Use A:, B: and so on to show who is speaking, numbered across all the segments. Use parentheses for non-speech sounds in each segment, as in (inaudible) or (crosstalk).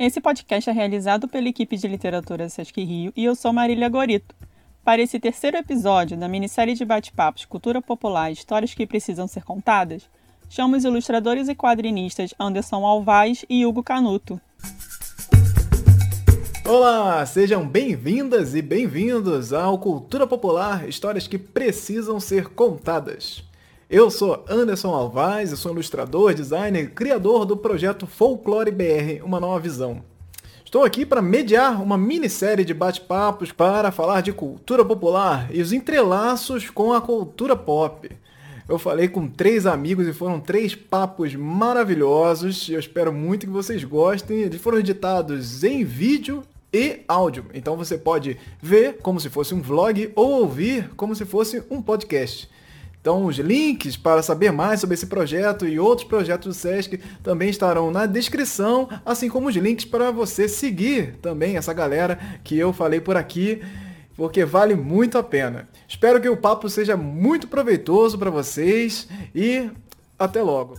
A: Esse podcast é realizado pela equipe de literatura Sesc Rio e eu sou Marília Gorito. Para esse terceiro episódio da minissérie de bate-papos Cultura Popular Histórias que Precisam Ser Contadas, chamo os ilustradores e quadrinistas Anderson Alvaz e Hugo Canuto.
B: Olá, sejam bem-vindas e bem-vindos ao Cultura Popular Histórias que Precisam Ser Contadas. Eu sou Anderson Alvaz, eu sou ilustrador, designer criador do projeto Folklore BR, uma nova visão. Estou aqui para mediar uma minissérie de bate-papos para falar de cultura popular e os entrelaços com a cultura pop. Eu falei com três amigos e foram três papos maravilhosos. Eu espero muito que vocês gostem. Eles foram editados em vídeo e áudio. Então você pode ver como se fosse um vlog ou ouvir como se fosse um podcast. Então, os links para saber mais sobre esse projeto e outros projetos do SESC também estarão na descrição, assim como os links para você seguir também essa galera que eu falei por aqui, porque vale muito a pena. Espero que o papo seja muito proveitoso para vocês e até logo.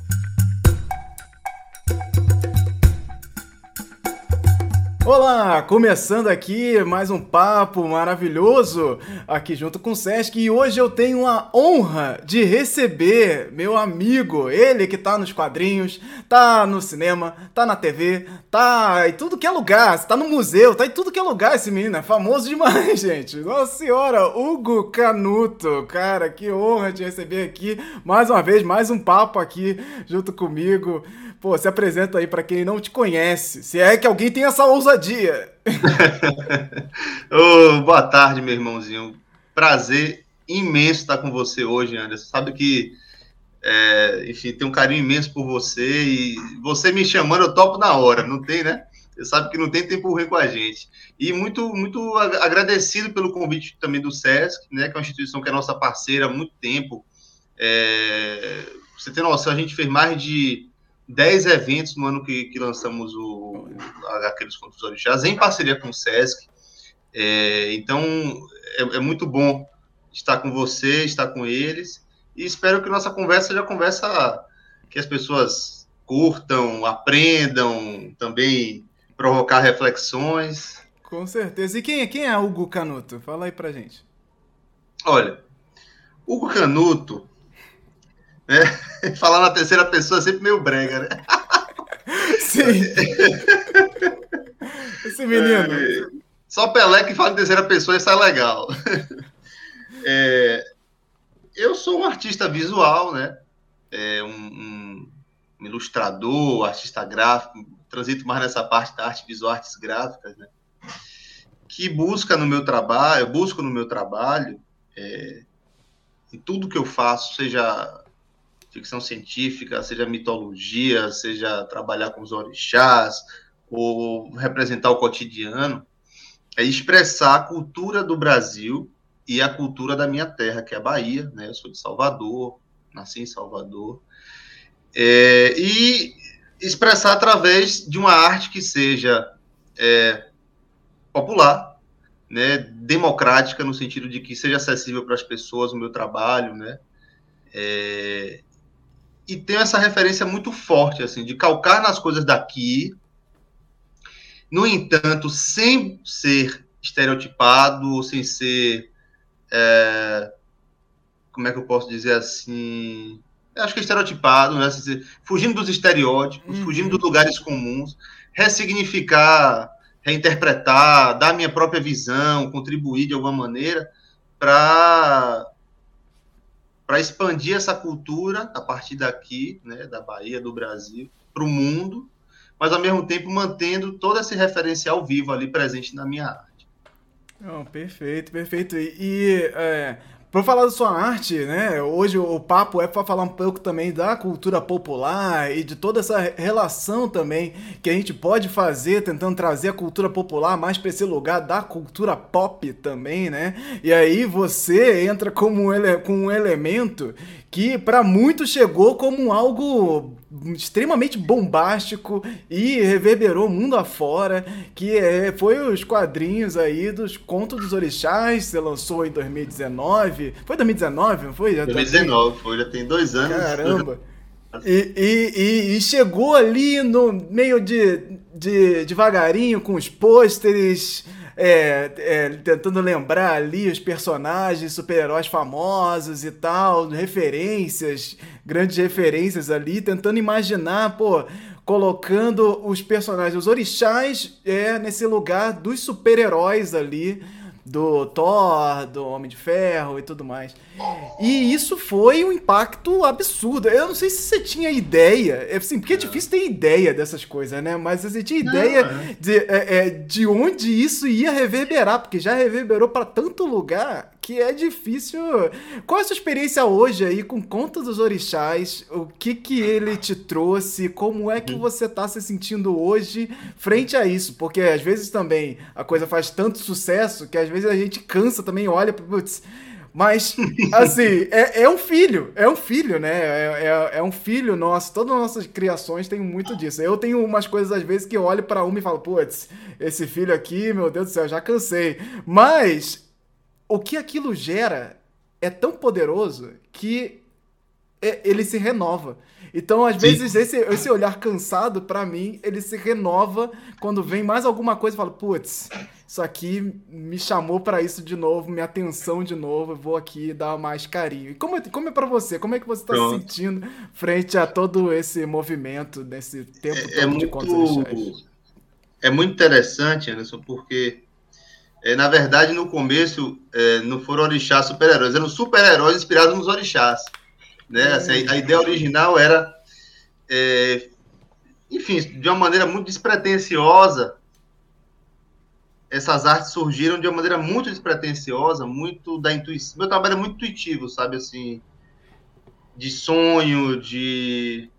B: Olá, começando aqui mais um papo maravilhoso aqui junto com o Sesc e hoje eu tenho a honra de receber meu amigo, ele que tá nos quadrinhos, tá no cinema, tá na TV, tá em tudo que é lugar, tá no museu, tá em tudo que é lugar esse menino, é famoso demais, (laughs) gente. Nossa senhora, Hugo Canuto, cara, que honra te receber aqui mais uma vez, mais um papo aqui junto comigo. Pô, se apresenta aí para quem não te conhece. Se é que alguém tem essa ousadia. (laughs)
C: oh, boa tarde, meu irmãozinho. Prazer imenso estar com você hoje, Anderson. Sabe que, é, enfim, tem um carinho imenso por você e você me chamando, eu topo na hora, não tem, né? Você sabe que não tem tempo ruim com a gente. E muito, muito agradecido pelo convite também do SESC, né, que é uma instituição que é nossa parceira há muito tempo. É, você tem noção, a gente fez mais de 10 eventos no ano que, que lançamos o, aqueles contos dos orixás, em parceria com o SESC. É, então, é, é, muito bom estar com você, estar com eles, e espero que nossa conversa seja conversa que as pessoas curtam, aprendam, também provocar reflexões.
B: Com certeza. E quem, é, quem é Hugo Canuto? Fala aí pra gente.
C: Olha, Hugo Canuto é, (laughs) falar na terceira pessoa é sempre meio brega, né? (laughs)
B: Sim. Esse menino. É,
C: só Pelé que fala em terceira pessoa e sai legal. É, eu sou um artista visual, né? É, um, um, um, ilustrador, artista gráfico, transito mais nessa parte da arte visual, artes gráficas, né? Que busca no meu trabalho, eu busco no meu trabalho, é, em tudo que eu faço, seja ficção científica, seja mitologia, seja trabalhar com os orixás, ou representar o cotidiano, é expressar a cultura do Brasil e a cultura da minha terra, que é a Bahia, né? Eu sou de Salvador, nasci em Salvador. É, e expressar através de uma arte que seja é, popular, né, democrática, no sentido de que seja acessível para as pessoas o meu trabalho, né, é, e tenho essa referência muito forte, assim, de calcar nas coisas daqui, no entanto, sem ser estereotipado, sem ser. É, como é que eu posso dizer assim? Acho que é estereotipado, né? fugindo dos estereótipos, uhum. fugindo dos lugares comuns, ressignificar, reinterpretar, dar minha própria visão, contribuir de alguma maneira para para expandir essa cultura a partir daqui, né, da Bahia, do Brasil, para o mundo, mas ao mesmo tempo mantendo todo esse referencial vivo ali presente na minha arte.
B: Oh, perfeito, perfeito. E, e é, para falar da sua arte, né? Hoje o papo é para falar um pouco também da cultura popular e de toda essa relação também que a gente pode fazer tentando trazer a cultura popular mais para esse lugar da cultura pop também, né? E aí você entra como ele com um elemento que para muitos chegou como algo extremamente bombástico e reverberou mundo afora, que é, foi os quadrinhos aí dos Contos dos Orixás, você lançou em 2019. Foi 2019, não foi?
C: Já 2019, tá... foi, já tem dois anos.
B: Caramba! (laughs) E, e, e, chegou ali no meio de, de devagarinho com os pôsteres, é, é, tentando lembrar ali os personagens, super-heróis famosos e tal, referências, grandes referências ali, tentando imaginar, pô, colocando os personagens, os orixás, é, nesse lugar dos super-heróis ali do Thor, do Homem de Ferro e tudo mais. E isso foi um impacto absurdo. Eu não sei se você tinha ideia, é, assim, porque é difícil ter ideia dessas coisas, né? Mas você tinha ideia não, é. de, é, é, de onde isso ia reverberar, porque já reverberou para tanto lugar que é difícil. Qual é a sua experiência hoje aí com Conta dos Orixás? O que que ele te trouxe? Como é que uhum. você tá se sentindo hoje frente a isso? Porque às vezes também a coisa faz tanto sucesso que às vezes a gente cansa também, olha, putz, mas, (laughs) assim, é, é, um filho, é um filho, né? É, é, é, um filho nosso. Todas as nossas criações têm muito disso. Eu tenho umas coisas, às vezes, que olho para uma e falo, putz, esse filho aqui, meu Deus do céu, já cansei. Mas o que aquilo gera é tão poderoso que é, ele se renova. Então, às Sim. vezes, esse, esse olhar cansado, para mim, ele se renova quando vem mais alguma coisa e fala, putz, isso aqui me chamou para isso de novo, minha atenção de novo, eu vou aqui dar mais carinho. E como, é, como é para você? Como é que você tá se sentindo frente a todo esse movimento, nesse tempo é, todo é
C: de muito, É muito interessante, Anderson, porque é, na verdade, no começo, é, não foram orixás super-heróis, eram super-heróis inspirados nos orixás. Né? É. Assim, a, a, ideia original era, é, enfim, de uma maneira muito despretensiosa, essas artes surgiram de uma maneira muito despretensiosa, muito da intuição. Meu trabalho é muito intuitivo, sabe, assim, de sonho, de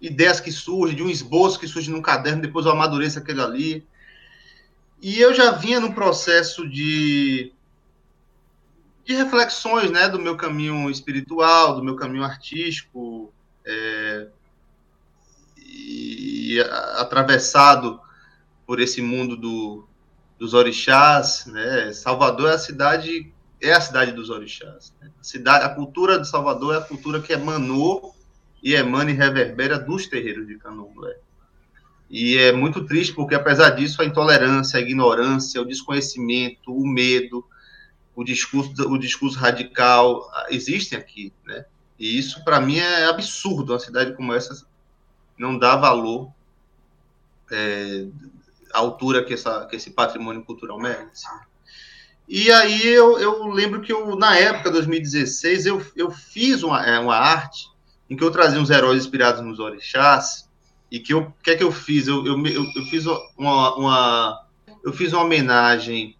C: ideias que surgem, de um esboço que surge num caderno, depois eu amadureço aquele ali. E eu já vinha no processo de, de reflexões né, do meu caminho espiritual, do meu caminho artístico, é, e atravessado por esse mundo do, dos orixás, né? Salvador é a cidade é a cidade dos orixás. Né? A cidade, a cultura de Salvador é a cultura que emanou e emana e reverbera dos terreiros de Candomblé. E é muito triste porque, apesar disso, a intolerância, a ignorância, o desconhecimento, o medo, o discurso, o discurso radical ah, existem aqui, né? E isso, para mim, é absurdo. Uma cidade como essa não dá valor é, à altura que, essa, que esse patrimônio cultural merece. E aí eu, eu lembro que eu, na época, 2016, eu, eu fiz uma, é, uma arte em que eu trazia uns heróis inspirados nos orixás, e que eu que é que eu fiz? Eu, eu, eu, fiz uma, uma, eu fiz uma homenagem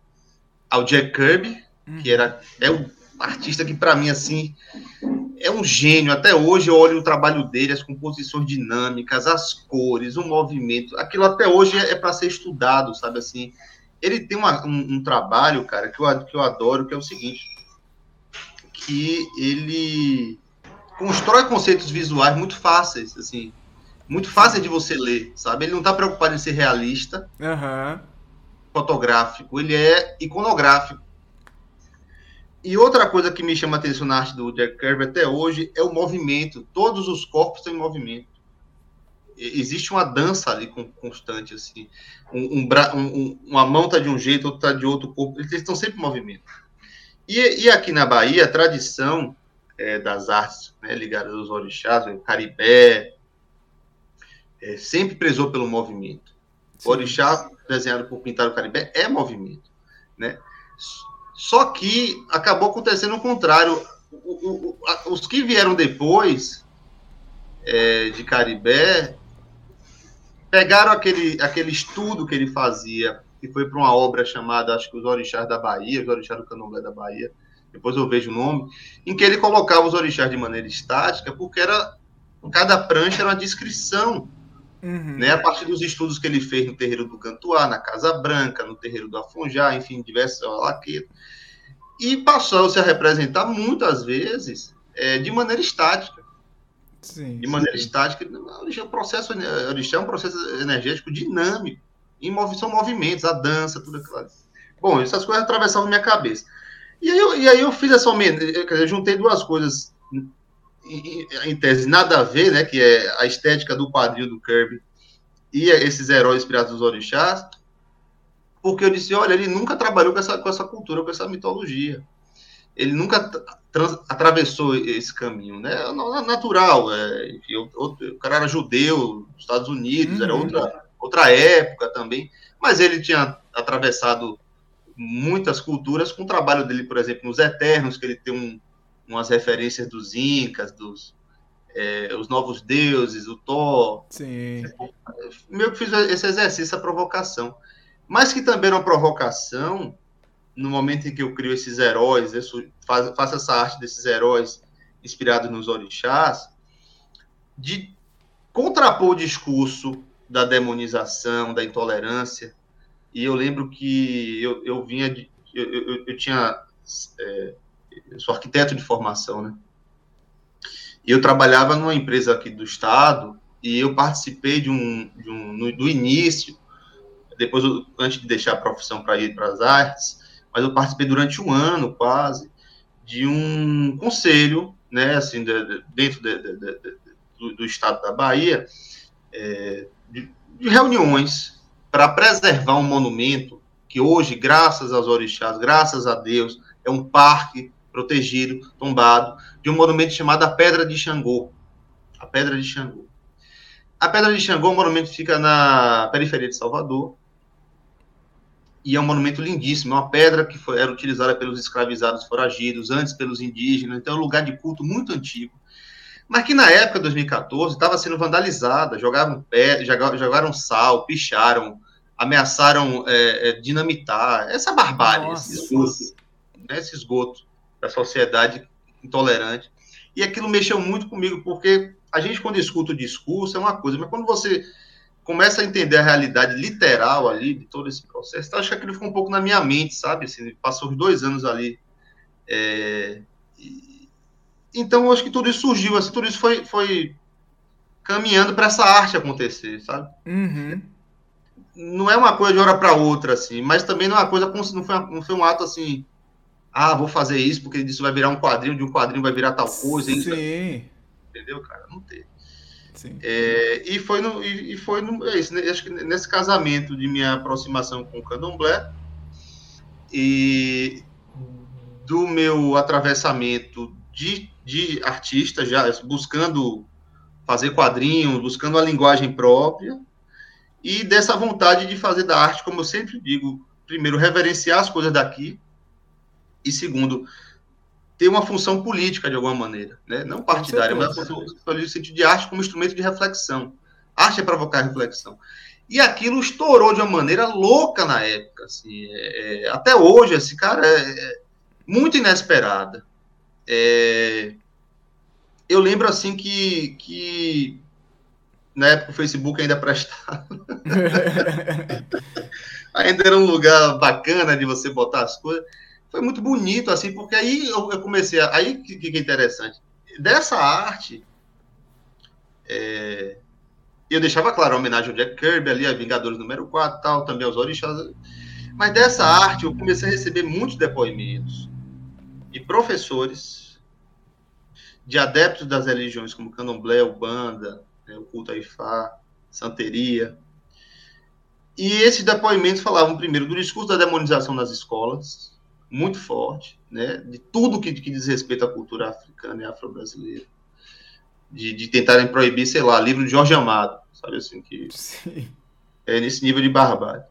C: ao Jack Kirby, que era é um artista que para mim assim é um gênio. Até hoje eu olho o trabalho dele, as composições dinâmicas, as cores, o movimento. Aquilo até hoje é, é para ser estudado, sabe assim. Ele tem uma, um, um, trabalho, cara, que eu, que eu adoro, que é o seguinte, que ele constrói conceitos visuais muito fáceis, assim muito fácil de você ler, sabe? Ele não está preocupado em ser realista,
B: uhum.
C: fotográfico, ele é iconográfico. E outra coisa que me chama a atenção na arte do Jack Kirby até hoje é o movimento. Todos os corpos têm movimento. Existe uma dança ali constante, assim. Um, um, um, uma mão está de um jeito, outra está de outro corpo. Eles estão sempre em movimento. E, e aqui na Bahia, a tradição é, das artes né, ligadas aos orixás, o caribé, é, sempre prezou pelo movimento. Sim. O orixá, desenhado por Pintado Caribé, é movimento. Né? Só que acabou acontecendo o contrário. O, o, a, os que vieram depois é, de Caribé pegaram aquele, aquele estudo que ele fazia, que foi para uma obra chamada, acho que Os Orixás da Bahia, Os Orixás do Candomblé da Bahia, depois eu vejo o nome, em que ele colocava os orixás de maneira estática, porque era cada prancha era uma descrição Uhum. Né, a partir dos estudos que ele fez no terreiro do Cantuá, na Casa Branca, no terreiro do Afonjá, enfim, diversos alaqueiros. E passou -se a representar muitas vezes é, de maneira estática. Sim, de maneira sim. estática. O processo orixá é um processo energético dinâmico. E são movimentos, a dança, tudo aquilo. Bom, essas coisas atravessavam minha cabeça. E aí eu, e aí eu fiz essa homenagem, eu juntei duas coisas em, em, tese, nada a ver, né? Que é a estética do quadril do Kirby e esses heróis inspirados nos orixás, porque eu disse, olha, ele nunca trabalhou com essa, com essa cultura, com essa mitologia. Ele nunca trans, atravessou esse caminho, né? Natural, é, enfim, o, o, cara era judeu, Estados Unidos, uhum. era outra, outra época também, mas ele tinha atravessado muitas culturas com o trabalho dele, por exemplo, nos Eternos, que ele tem um, umas referências dos Incas, dos é, os novos deuses, o Thor.
B: Sim.
C: Meio que fiz esse exercício, essa provocação. Mas que também era uma provocação no momento em que eu crio esses heróis, faço, faço essa arte desses heróis inspirados nos orixás, de contrapor o discurso da demonização, da intolerância. E eu lembro que eu, eu vinha de. Eu, eu, eu tinha. É, eu sou arquiteto de formação, né? E eu trabalhava numa empresa aqui do estado e eu participei de um, de um no, do início, depois, antes de deixar a profissão para ir para as artes, mas eu participei durante um ano quase de um conselho, né, assim, de, de, dentro de, do, do, estado da Bahia, é, de, de reuniões para preservar um monumento que hoje, graças aos orixás, graças a Deus, é um parque protegido, tombado, de um monumento chamado a Pedra de Xangô. A Pedra de Xangô. A Pedra de Xangô, o é monumento fica na periferia de Salvador, e é um monumento lindíssimo, é uma pedra que foi, era utilizada pelos escravizados foragidos, antes pelos indígenas, então é um lugar de culto muito antigo, mas que na época de 2014 estava sendo vandalizada, jogavam pedra, jogaram sal, picharam, ameaçaram é, é, dinamitar, essa barbárie, esse esgoto, né, esse esgoto da sociedade intolerante. E aquilo mexeu muito comigo, porque a gente, quando escuta o discurso, é uma coisa, mas quando você começa a entender a realidade literal ali de todo esse processo, acho que aquilo ficou um pouco na minha mente, sabe? Assim, passou os dois anos ali. É, então, acho que tudo isso surgiu, assim, tudo isso foi, foi caminhando para essa arte acontecer, sabe?
B: Uhum.
C: Não é uma coisa de hora para outra, assim, mas também não é uma coisa, não foi, não foi um ato assim ah, vou fazer isso porque isso vai virar um quadrinho, de um quadrinho vai virar tal coisa.
B: Sim.
C: Isso, entendeu, cara? Não teve. Sim. É, e foi no, e, foi no, é isso, né? acho que nesse casamento de minha aproximação com o candomblé e do meu atravessamento de, de artista, já buscando fazer quadrinhos, buscando a linguagem própria, e dessa vontade de fazer da arte, como eu sempre digo, primeiro, reverenciar as coisas daqui, e segundo, ter uma função política de alguma maneira, né? não partidária, mas no sentido de arte como instrumento de reflexão. Arte é provocar reflexão. E aquilo estourou de uma maneira louca na época. Assim, é, é até hoje, esse cara é, é muito inesperada. É, eu lembro assim que, que na época o Facebook ainda prestava. (laughs) (laughs) ainda era um lugar bacana de você botar as coisas foi muito bonito, assim, porque aí eu, eu comecei a. Aí que, que é interessante. Dessa arte, é, eu deixava claro a homenagem ao Jack Kirby, ali, a Vingadores número 4 tal, também aos Orixás. Mas dessa arte eu comecei a receber muitos depoimentos de professores, de adeptos das religiões como Candomblé, Ubanda, né, o culto a Ifá, Santeria. E esses depoimentos falavam primeiro do discurso da demonização nas escolas, muito forte, né, de tudo que, que diz respeito à cultura africana e afro-brasileira. De, de tentarem proibir, sei lá, livro de Jorge Amado, sabe assim, que Sim. é nesse nível de barbárie.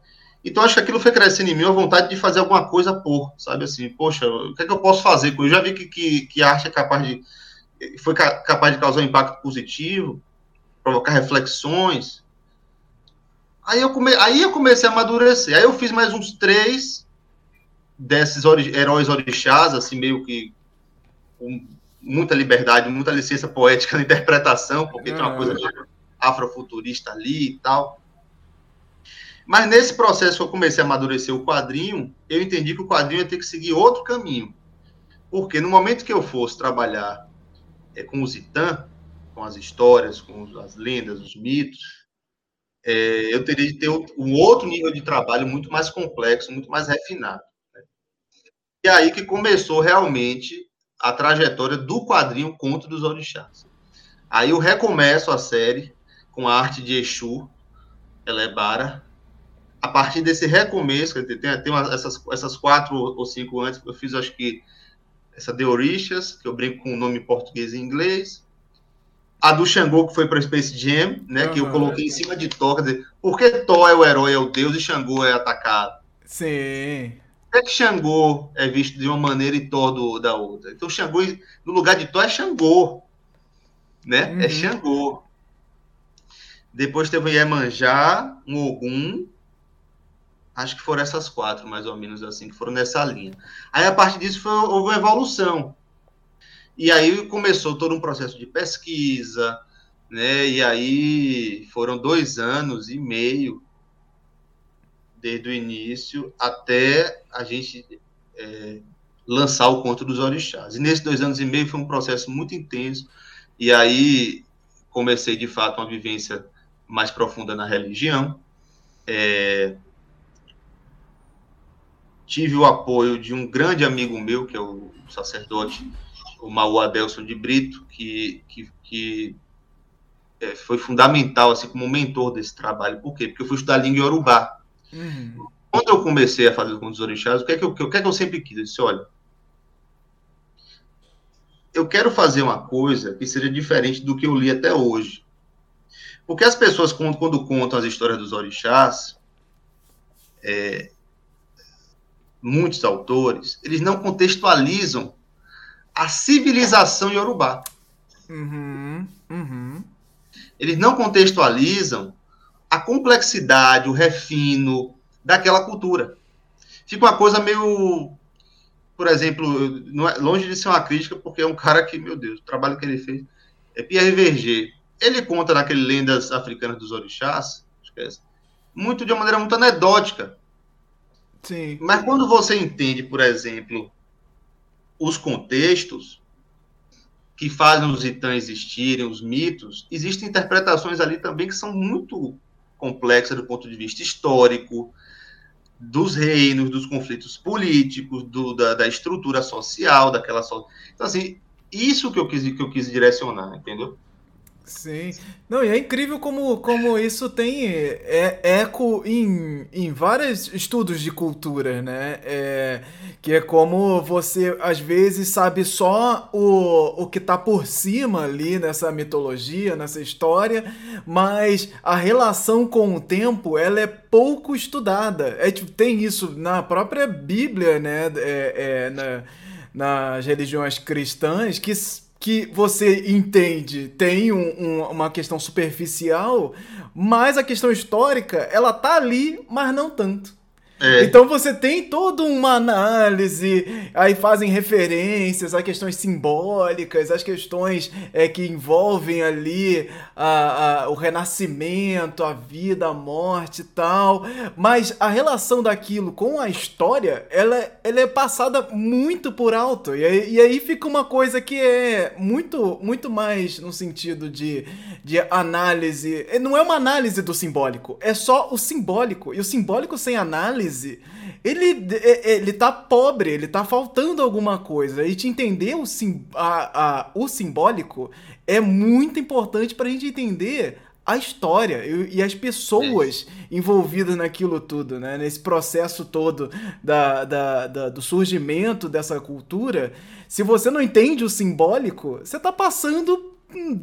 C: Então, acho que aquilo foi crescendo em mim a vontade de fazer alguma coisa por, sabe assim, poxa, o que é que eu posso fazer? Eu já vi que, que, que a arte é capaz de, foi ca capaz de causar um impacto positivo, provocar reflexões. Aí eu, come, aí eu comecei a amadurecer. Aí eu fiz mais uns três, desses ori heróis orixás, assim, meio que com muita liberdade, muita licença poética na (laughs) interpretação, porque uhum. tem uma coisa afrofuturista ali e tal. Mas nesse processo que eu comecei a amadurecer o quadrinho, eu entendi que o quadrinho ia ter que seguir outro caminho. Porque no momento que eu fosse trabalhar é, com os Itã, com as histórias, com as lendas, os mitos, é, eu teria de ter um outro nível de trabalho muito mais complexo, muito mais refinado. E aí que começou realmente a trajetória do quadrinho Conto dos Orixás. Aí eu recomeço a série com a arte de Exu, Elebara. A partir desse recomeço, tem, tem uma, essas, essas quatro ou cinco antes, eu fiz acho que essa de Orixas, que eu brinco com o nome em português e inglês. A do Xangô, que foi para Space Jam, né? Uhum. Que eu coloquei em cima de Thor. Quer dizer, por que Thor é o herói, é o deus, e Xangô é atacado?
B: Sim.
C: Por que Xangô é visto de uma maneira e Thor do, da outra? Então, Xangô, no lugar de Thor, é Xangô. Né? É uhum. É Xangô. Depois teve o Iemanjá, um Ogum, Acho que foram essas quatro, mais ou menos assim, que foram nessa linha. Aí, a partir disso, foi, houve uma evolução. E aí começou todo um processo de pesquisa, né? E aí foram dois anos e meio desde o início até a gente é, lançar o Conto dos Orixás. E nesses dois anos e meio foi um processo muito intenso. E aí comecei, de fato, uma vivência mais profunda na religião. É, tive o apoio de um grande amigo meu, que é o sacerdote, o Maú Adelson de Brito, que, que, que é, foi fundamental, assim, como mentor desse trabalho. Por quê? Porque eu fui estudar língua Yorubá. Uhum. Quando eu comecei a fazer com os orixás, o que, é que eu, o que é que eu sempre quis? Eu disse, olha, eu quero fazer uma coisa que seja diferente do que eu li até hoje. Porque as pessoas, quando, quando contam as histórias dos orixás, é, muitos autores, eles não contextualizam a civilização iorubá. Uhum, uhum. Eles não contextualizam a complexidade, o refino daquela cultura. Fica uma coisa meio, por exemplo, é, longe de ser uma crítica, porque é um cara que, meu Deus, o trabalho que ele fez é Pierre Verger. Ele conta naquele Lendas Africanas dos Orixás, esquece, muito de uma maneira muito anedótica. Sim. Mas quando você entende, por exemplo, os contextos que fazem os itãs existirem, os mitos, existem interpretações ali também que são muito complexas do ponto de vista histórico, dos reinos, dos conflitos políticos, do, da, da, estrutura social daquela so... Então, assim, isso que eu quis, que eu quis direcionar, entendeu?
B: Sim. Não, e é incrível como, como isso tem é, eco em, em vários estudos de cultura, né? É, que é como você, às vezes, sabe só o, o que tá por cima ali nessa mitologia, nessa história, mas a relação com o tempo, ela é pouco estudada. É, tipo, tem isso na própria Bíblia, né? É, é, na, nas religiões cristãs, que que você entende tem um, um, uma questão superficial, mas a questão histórica, ela tá ali, mas não tanto. É. Então você tem toda uma análise, aí fazem referências a questões simbólicas, as questões é, que envolvem ali a, a, o renascimento, a vida, a morte e tal. Mas a relação daquilo com a história, ela, ela é passada muito por alto. E aí, e aí fica uma coisa que é muito, muito mais no sentido de, de análise. Não é uma análise do simbólico, é só o simbólico. E o simbólico sem análise ele, é, é, ele tá pobre, ele tá faltando alguma coisa. E te entender o, sim, a, a, o simbólico é muito importante pra gente entender a história e, e as pessoas é. envolvidas naquilo tudo, né? Nesse processo todo da, da, da, do surgimento dessa cultura. Se você não entende o simbólico, você tá passando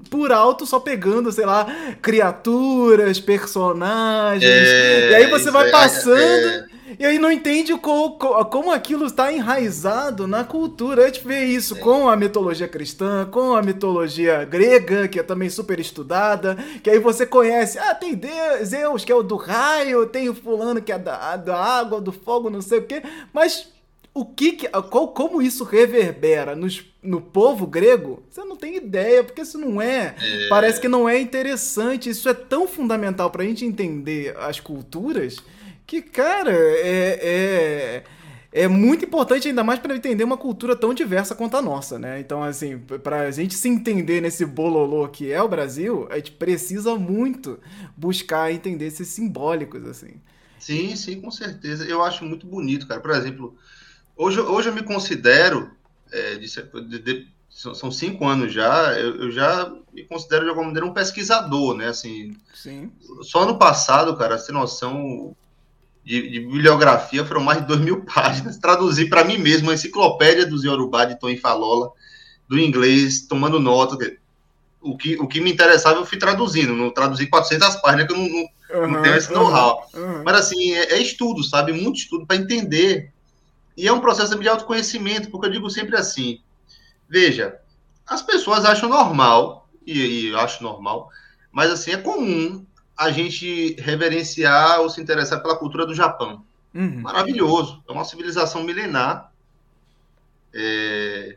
B: por alto, só pegando, sei lá, criaturas, personagens. É, e aí você vai passando. É, e aí não entende como, como aquilo está enraizado na cultura. A gente vê isso com a mitologia cristã, com a mitologia grega, que é também super estudada, que aí você conhece, ah, tem Zeus, que é o do raio, tem o fulano que é da, da água, do fogo, não sei o quê, mas o que, que qual, como isso reverbera nos, no povo grego, você não tem ideia, porque isso não é, é, parece que não é interessante, isso é tão fundamental para a gente entender as culturas que, cara, é, é, é muito importante, ainda mais para entender uma cultura tão diversa quanto a nossa, né? Então, assim, para a gente se entender nesse bololô que é o Brasil, a gente precisa muito buscar entender esses simbólicos, assim.
C: Sim, sim, com certeza. Eu acho muito bonito, cara. Por exemplo, hoje, hoje eu me considero é, de, de, de, são cinco anos já, eu, eu, já me considero de alguma maneira um pesquisador, né? Assim,
B: Sim.
C: Só no passado, cara, sem noção de, de, bibliografia foram mais de dois mil páginas. Traduzi para mim mesmo a enciclopédia dos Yorubá de Tony Falola, do inglês, tomando nota. O que, o que me interessava eu fui traduzindo, não traduzi 400 páginas, que eu não, não, uhum, não tenho esse know-how. Uhum. Mas assim, é, é, estudo, sabe? Muito estudo para entender. E é um processo de autoconhecimento, porque eu digo sempre assim: veja, as pessoas acham normal, e, e eu acho normal, mas assim, é comum a gente reverenciar ou se interessar pela cultura do Japão. Uhum. Maravilhoso. É uma civilização milenar. É...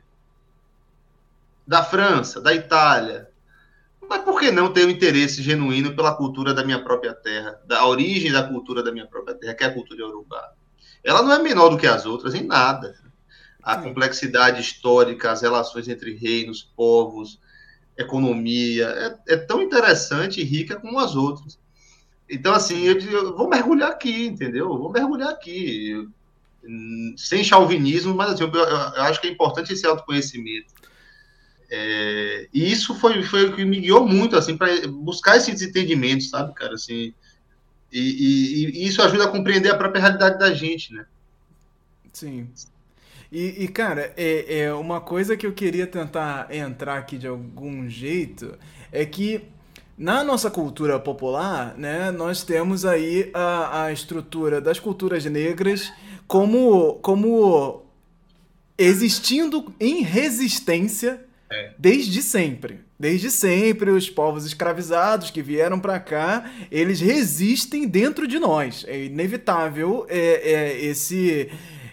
C: Da França, da Itália. Mas por que não ter um interesse genuíno pela cultura da minha própria terra, da origem da cultura da minha própria terra, que é a cultura iorubá? Ela não é menor do que as outras em nada. A complexidade histórica, as relações entre reinos, povos, economia, é, é, tão interessante e rica como as outras. Então, assim, eu, eu vou mergulhar aqui, entendeu? Eu vou mergulhar aqui, sem chauvinismo, mas assim, eu, eu, acho que é importante esse autoconhecimento. É, e isso foi, foi o que me guiou muito, assim, para buscar esses entendimentos, sabe, cara, assim, e, e, e, isso ajuda a compreender a própria realidade da gente, né?
B: Sim. E, e, cara, é, é uma coisa que eu queria tentar entrar aqui de algum jeito é que na nossa cultura popular, né, nós temos aí a, a estrutura das culturas negras como, como existindo em resistência é. desde sempre. Desde sempre, os povos escravizados que vieram para cá, eles resistem dentro de nós. É inevitável é, é esse,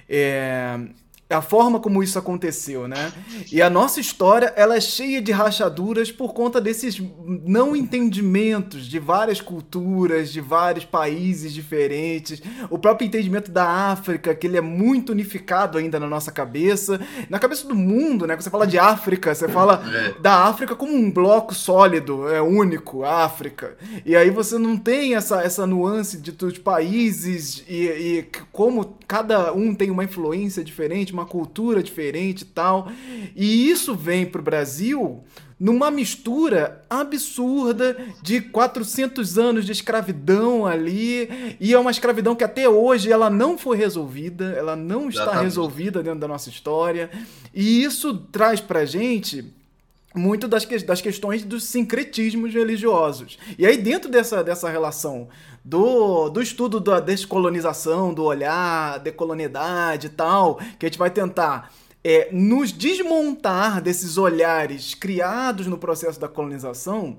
B: é, a forma como isso aconteceu, né? E a nossa história, ela é cheia de rachaduras por conta desses não entendimentos de várias culturas, de vários países diferentes. O próprio entendimento da África, que ele é muito unificado ainda na nossa cabeça, na cabeça do mundo, né? Quando você fala de África, você fala é. da África como um bloco sólido, é único, África. E aí você não tem essa, essa nuance de dos países e, e como cada um tem uma influência diferente, uma uma cultura diferente e tal. E isso vem para o Brasil numa mistura absurda de 400 anos de escravidão ali, e é uma escravidão que até hoje ela não foi resolvida, ela não está Exatamente. resolvida dentro da nossa história, e isso traz pra gente muito das, que, das questões dos sincretismos religiosos. E aí dentro dessa, dessa relação do, do estudo da descolonização, do olhar, decolonialidade e tal, que a gente vai tentar é, nos desmontar desses olhares criados no processo da colonização,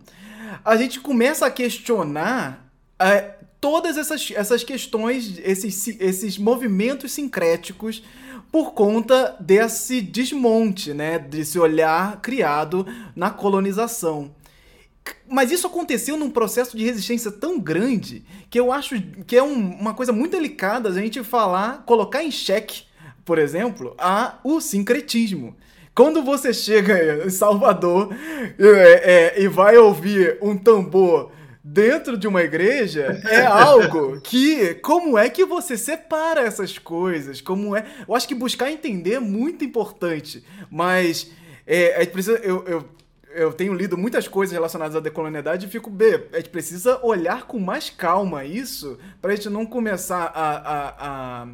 B: a gente começa a questionar é, todas essas, essas questões, esses, esses movimentos sincréticos por conta desse desmonte, né, desse olhar criado na colonização. Mas isso aconteceu num processo de resistência tão grande que eu acho que é um, uma coisa muito delicada a gente falar, colocar em xeque, por exemplo, a, o sincretismo. Quando você chega em Salvador é, é, e vai ouvir um tambor dentro de uma igreja (laughs) é algo que como é que você separa essas coisas? Como é? Eu acho que buscar entender é muito importante mas é, a gente precisa eu, eu eu tenho lido muitas coisas relacionadas à decolonialidade e fico, B, a gente precisa olhar com mais calma isso para a gente não começar a, a,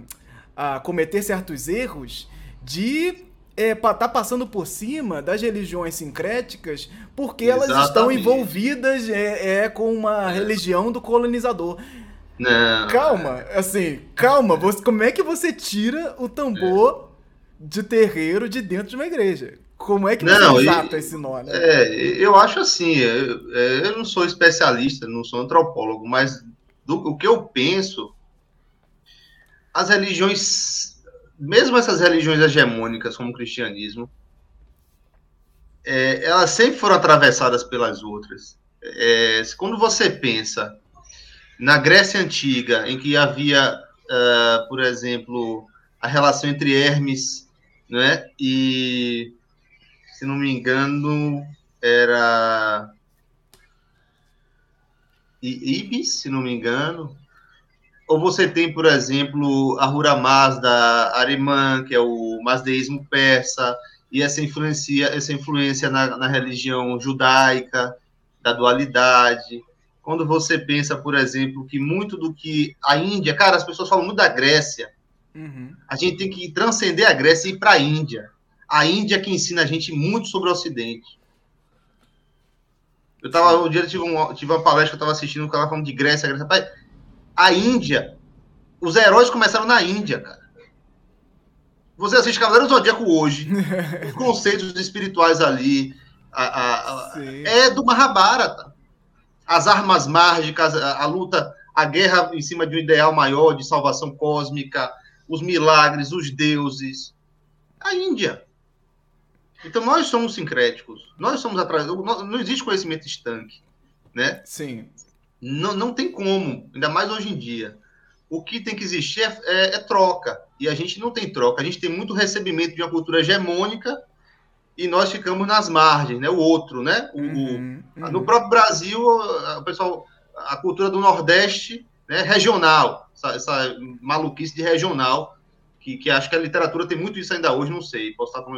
B: a, a cometer certos erros de é, tá passando por cima das religiões sincréticas porque Exatamente. elas estão envolvidas é, é, com uma religião do colonizador.
C: Não.
B: Calma, assim, calma. Você, como é que você tira o tambor é. de terreiro de dentro de uma igreja? Como é que
C: não,
B: você exata esse nó, né?
C: É, eu acho assim, eu, é, eu, não sou especialista, não sou antropólogo, mas do o que eu penso, as religiões, mesmo essas religiões hegemônicas como o cristianismo, é, elas sempre foram atravessadas pelas outras. É, quando você pensa na Grécia Antiga, em que havia, uh, por exemplo, a relação entre Hermes né, e se não me engano, era Ibis, se não me engano. Ou você tem, por exemplo, a Hura Mazda Arimã, que é o mazdeísmo persa, e essa influência, essa influência na, na religião judaica, da dualidade. Quando você pensa, por exemplo, que muito do que a Índia, cara, as pessoas falam muito da Grécia. Uhum. A gente tem que transcender a Grécia e ir para a Índia. A Índia é que ensina a gente muito sobre o Ocidente. Eu tava, um dia eu tive, um, tive uma palestra que eu estava assistindo, que ela falando de Grécia, Grécia. Pai, a Índia, os heróis começaram na Índia, cara. Você assiste Cavaleiro do Zodíaco hoje, (laughs) os conceitos espirituais ali, a, a, a, é do Mahabharata. As armas mágicas, a, luta, a guerra em cima de um ideal maior de salvação cósmica, os milagres, os deuses. A Índia. Então nós somos sincréticos, nós somos atrás. Não existe conhecimento estanque, né?
B: Sim.
C: Não, não tem como, ainda mais hoje em dia. O que tem que existir é, é, é troca. E a gente não tem troca. A gente tem muito recebimento de uma cultura hegemônica e nós ficamos nas margens, né? O outro, né? O, uhum, uhum. No próprio Brasil, o pessoal, a cultura do Nordeste, né? Regional, essa, essa maluquice de regional, que, que acho que a literatura tem muito isso ainda hoje, não sei. Posso estar com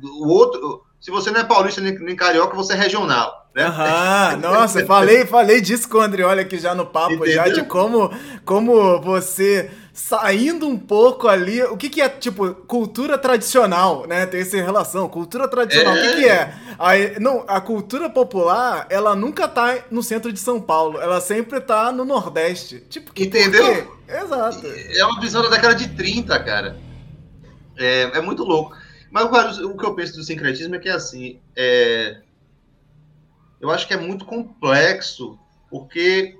C: o outro, se você não é paulista nem, nem carioca, você é regional. Né?
B: Aham, nossa, falei, falei disso com o Andrioli aqui já no papo, Entendeu? já de como, como você saindo um pouco ali, o que, que é, tipo, cultura tradicional, né? Tem essa relação, cultura tradicional, é. o que, que é? A, não, a cultura popular, ela nunca tá no centro de São Paulo, ela sempre tá no Nordeste. Tipo,
C: que, Entendeu?
B: Exato.
C: É uma visão da década de 30, cara. É, é muito louco. Mas o que eu penso do sincretismo é que, assim, é... eu acho que é muito complexo, porque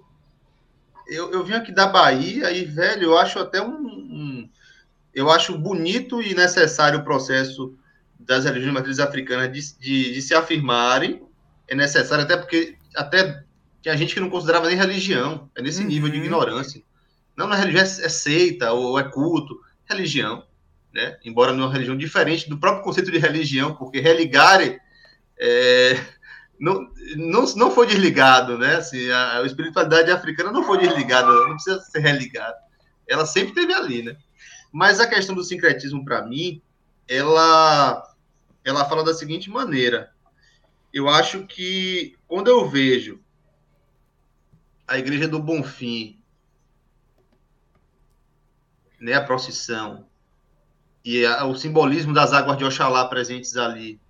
C: eu, eu vim aqui da Bahia e, velho, eu acho até um, um eu acho bonito e necessário o processo das religiões matrizes africanas de, de, de, se afirmarem. É necessário, até porque até tinha gente que não considerava nem religião. É nesse uhum. nível de ignorância. Não, na religião é, é seita ou é culto. Religião né? embora numa religião diferente do próprio conceito de religião, porque religare é, não, não, não foi desligado, né? Assim, a, a, espiritualidade africana não foi desligada, não precisa ser religada. Ela sempre esteve ali, né? Mas a questão do sincretismo, para mim, ela, ela fala da seguinte maneira. Eu acho que quando eu vejo a Igreja do Bonfim, né, a procissão, e a, o simbolismo das águas de Oxalá presentes ali.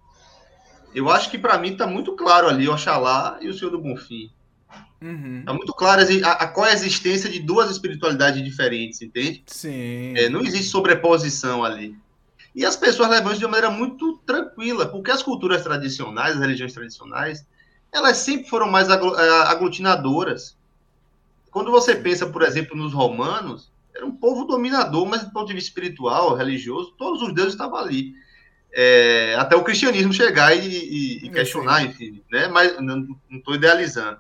C: Eu acho que para mim está muito claro ali Oxalá e o Senhor do Bonfim. Uhum. Tá muito claro a, a, coexistência de duas espiritualidades diferentes, entende?
B: Sim.
C: É, não existe sobreposição ali. E as pessoas levam isso de uma maneira muito tranquila, porque as culturas tradicionais, as religiões tradicionais, elas sempre foram mais é, aglutinadoras. Quando você pensa, por exemplo, nos romanos, era um povo dominador, mas do ponto de vista espiritual, religioso, todos os deuses estavam ali. É, até o cristianismo chegar e, e, e questionar, enfim, né? Mas não estou idealizando.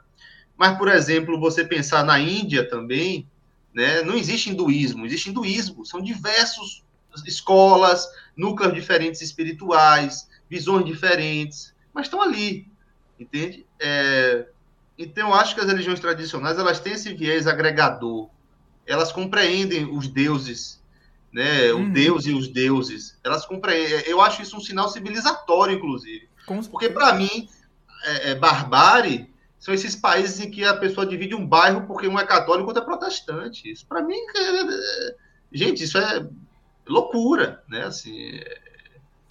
C: Mas, por exemplo, você pensar na Índia também, né? Não existe hinduísmo, existe hinduísmo. São diversos escolas, núcleos diferentes espirituais, visões diferentes, mas estão ali, entende? É, então, eu acho que as religiões tradicionais elas têm esse viés agregador, elas compreendem os deuses, né? Uhum. O Deus e os deuses. Elas compreendem. Eu acho isso um sinal civilizatório, inclusive. Porque, para mim, é, é, barbárie são esses países em que a pessoa divide um bairro porque um é católico e outro é protestante. Isso, para mim, é, é... gente, isso é loucura, né? Assim,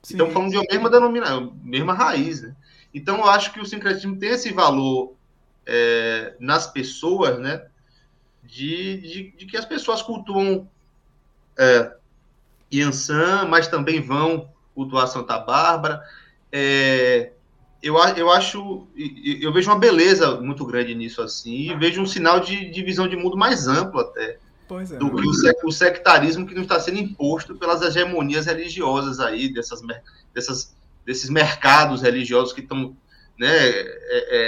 C: Estamos falando de uma mesma denominação, mesma raiz, né? Então, eu acho que o sincretismo tem esse valor é, nas pessoas, né? De, de, de que as pessoas cultuam é, Yansan, mas também vão cultuar Santa Bárbara. É, eu, eu acho, eu vejo uma beleza muito grande nisso assim, e vejo um sinal de, de visão de mundo mais amplo até.
B: É.
C: Do que o, o, sectarismo que não está sendo imposto pelas hegemonias religiosas aí, dessas, dessas, desses mercados religiosos que estão né, é,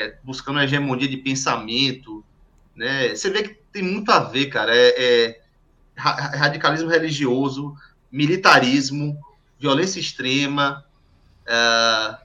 C: é, buscando a hegemonia de pensamento. Né? Você vê que tem muito a ver, cara. É, é radicalismo religioso, militarismo, violência extrema, é,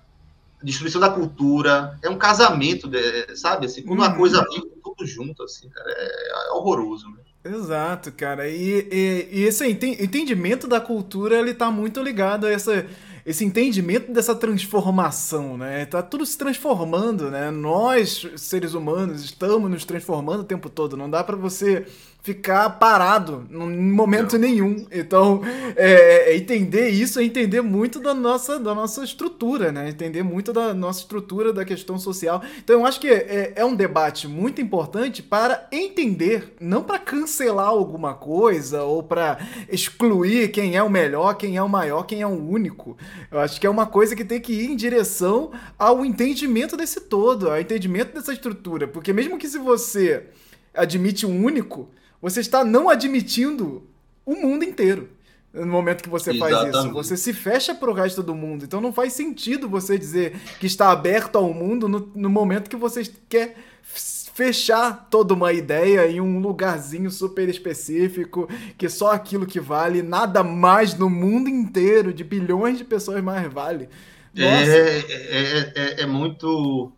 C: destruição da cultura. É um casamento, de, sabe? Assim, quando uma uhum. coisa vem tudo junto, assim, cara, é, é horroroso. Né?
B: Exato, cara. E, e, e esse entendimento da cultura, ele tá muito ligado a essa esse entendimento dessa transformação, né? Tá tudo se transformando, né? Nós, seres humanos, estamos nos transformando o tempo todo. Não dá para você ficar parado em momento não. nenhum. Então, é, é, entender isso é entender muito da nossa, da nossa estrutura, né? Entender muito da nossa estrutura da questão social. Então, eu acho que é, é um debate muito importante para entender, não para cancelar alguma coisa ou para excluir quem é o melhor, quem é o maior, quem é o único. Eu acho que é uma coisa que tem que ir em direção ao entendimento desse todo, ao entendimento dessa estrutura. Porque mesmo que se você admite um único, você está não admitindo o mundo inteiro no momento que você Exatamente. faz isso. Você se fecha para o resto do mundo. Então não faz sentido você dizer que está aberto ao mundo no, no momento que você quer fechar toda uma ideia em um lugarzinho super específico, que só aquilo que vale, nada mais no mundo inteiro, de bilhões de pessoas mais vale.
C: É, é, é, é, é muito.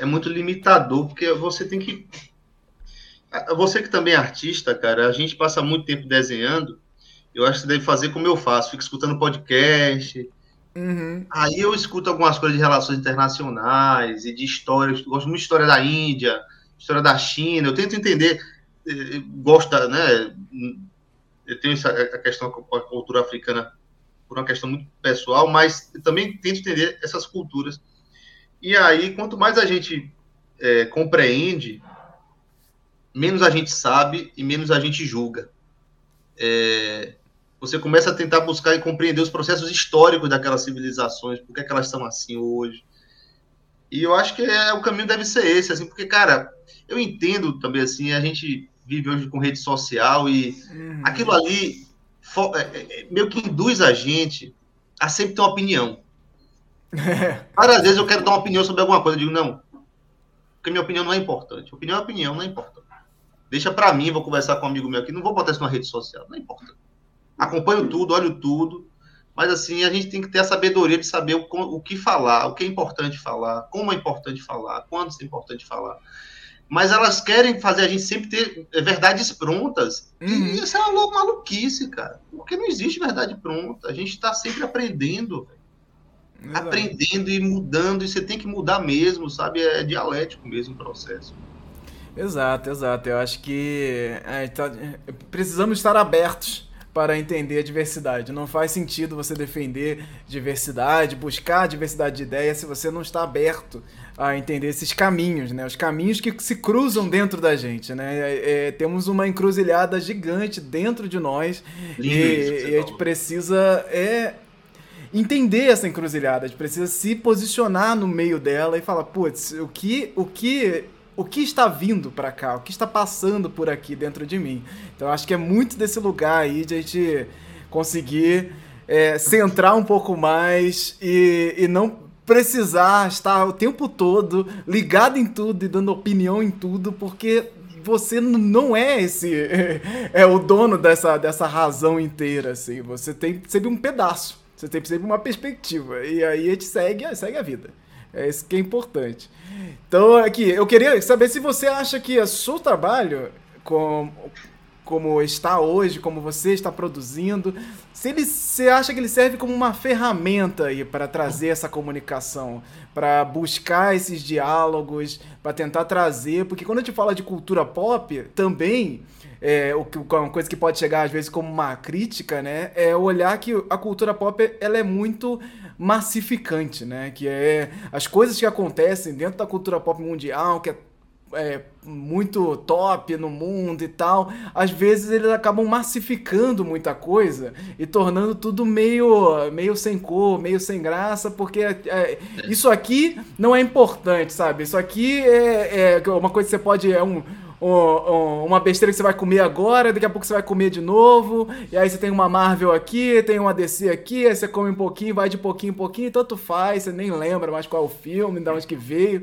C: É muito limitador, porque você tem que você que também é artista, cara, a gente passa muito tempo desenhando. Eu acho que você deve fazer como eu faço, fico escutando podcast. Uhum. Aí eu escuto algumas coisas de relações internacionais e de histórias. Gosto muito de história da Índia, história da China. Eu tento entender, eh, eh, gosto da, né? Eu tenho essa, a questão com a cultura africana por uma questão muito pessoal, mas também tento entender essas culturas. E aí, quanto mais a gente é, compreende menos a gente sabe e menos a gente julga. É, você começa a tentar buscar e compreender os processos históricos daquelas civilizações, por que, é que elas estão assim hoje. E eu acho que é, o caminho deve ser esse, assim, porque, cara, eu entendo também, assim, a gente vive hoje com rede social e uhum. aquilo ali é, é, meio que induz a gente a sempre ter uma opinião. (laughs) Várias vezes eu quero dar uma opinião sobre alguma coisa, eu digo, não, porque minha opinião não é importante. Opinião é opinião, não é importante. Deixa para mim, vou conversar com um amigo meu aqui, não vou botar isso na rede social, não importa. Acompanho tudo, olho tudo, mas assim, a gente tem que ter a sabedoria de saber o, o que falar, o que é importante falar, como é importante falar, quando é importante falar. Mas elas querem fazer a gente sempre ter é, verdades prontas. Uhum. E isso é uma maluquice, cara. Porque não existe verdade pronta. A gente está sempre aprendendo. Aprendendo e mudando, e você tem que mudar mesmo, sabe? É dialético mesmo o processo.
B: Exato, exato. Eu acho que é, tá, precisamos estar abertos para entender a diversidade. Não faz sentido você defender diversidade, buscar diversidade de ideias se você não está aberto a entender esses caminhos, né? Os caminhos que se cruzam dentro da gente, né? É, é, temos uma encruzilhada gigante dentro de nós e, e a gente precisa é, entender essa encruzilhada, a gente precisa se posicionar no meio dela e falar, putz, o que, o que o que está vindo para cá, o que está passando por aqui dentro de mim. Então acho que é muito desse lugar aí de a gente conseguir é, centrar um pouco mais e, e não precisar estar o tempo todo ligado em tudo e dando opinião em tudo, porque você não é esse (laughs) é o dono dessa, dessa razão inteira, assim. Você tem sempre um pedaço, você tem sempre uma perspectiva e aí a gente segue, segue a vida. É isso que é importante. Então, aqui, eu queria saber se você acha que o seu trabalho, como, como está hoje, como você está produzindo, se ele, você acha que ele serve como uma ferramenta aí para trazer essa comunicação, para buscar esses diálogos, para tentar trazer, porque quando a gente fala de cultura pop, também é, uma coisa que pode chegar às vezes como uma crítica, né, é olhar que a cultura pop ela é muito massificante, né? Que é as coisas que acontecem dentro da cultura pop mundial, que é, é muito top no mundo e tal, às vezes eles acabam massificando muita coisa e tornando tudo meio, meio sem cor, meio sem graça, porque é, é, isso aqui não é importante, sabe? Isso aqui é, é uma coisa que você pode. É um, uma besteira que você vai comer agora, daqui a pouco você vai comer de novo, e aí você tem uma Marvel aqui, tem uma DC aqui, aí você come um pouquinho, vai de pouquinho em pouquinho, tanto faz, você nem lembra mais qual é o filme, de onde que veio.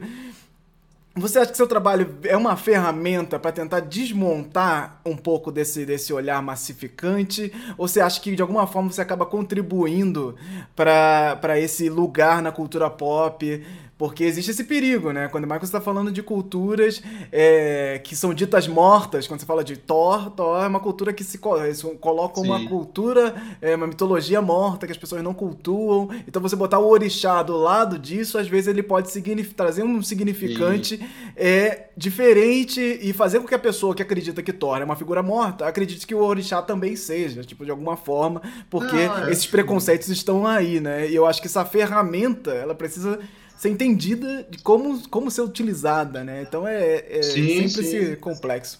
B: Você acha que seu trabalho é uma ferramenta para tentar desmontar um pouco desse, desse olhar massificante? Ou você acha que de alguma forma você acaba contribuindo para esse lugar na cultura pop Porque existe esse perigo, né? Quando o Michael está falando de culturas é, que são ditas mortas, quando você fala de Thor, Thor é uma cultura que se coloca uma cultura, é, uma mitologia morta que as pessoas não cultuam. Então você botar o orixá do lado disso, às vezes ele pode trazer um significante é, diferente e fazer com que a pessoa que acredita que Thor é uma figura morta acredite que o orixá também seja, tipo, de alguma forma, porque não, esses preconceitos estão aí, né? E eu acho que essa ferramenta, ela precisa ser entendida de como, como ser utilizada, né? Então é, é sim, sempre sim. esse complexo.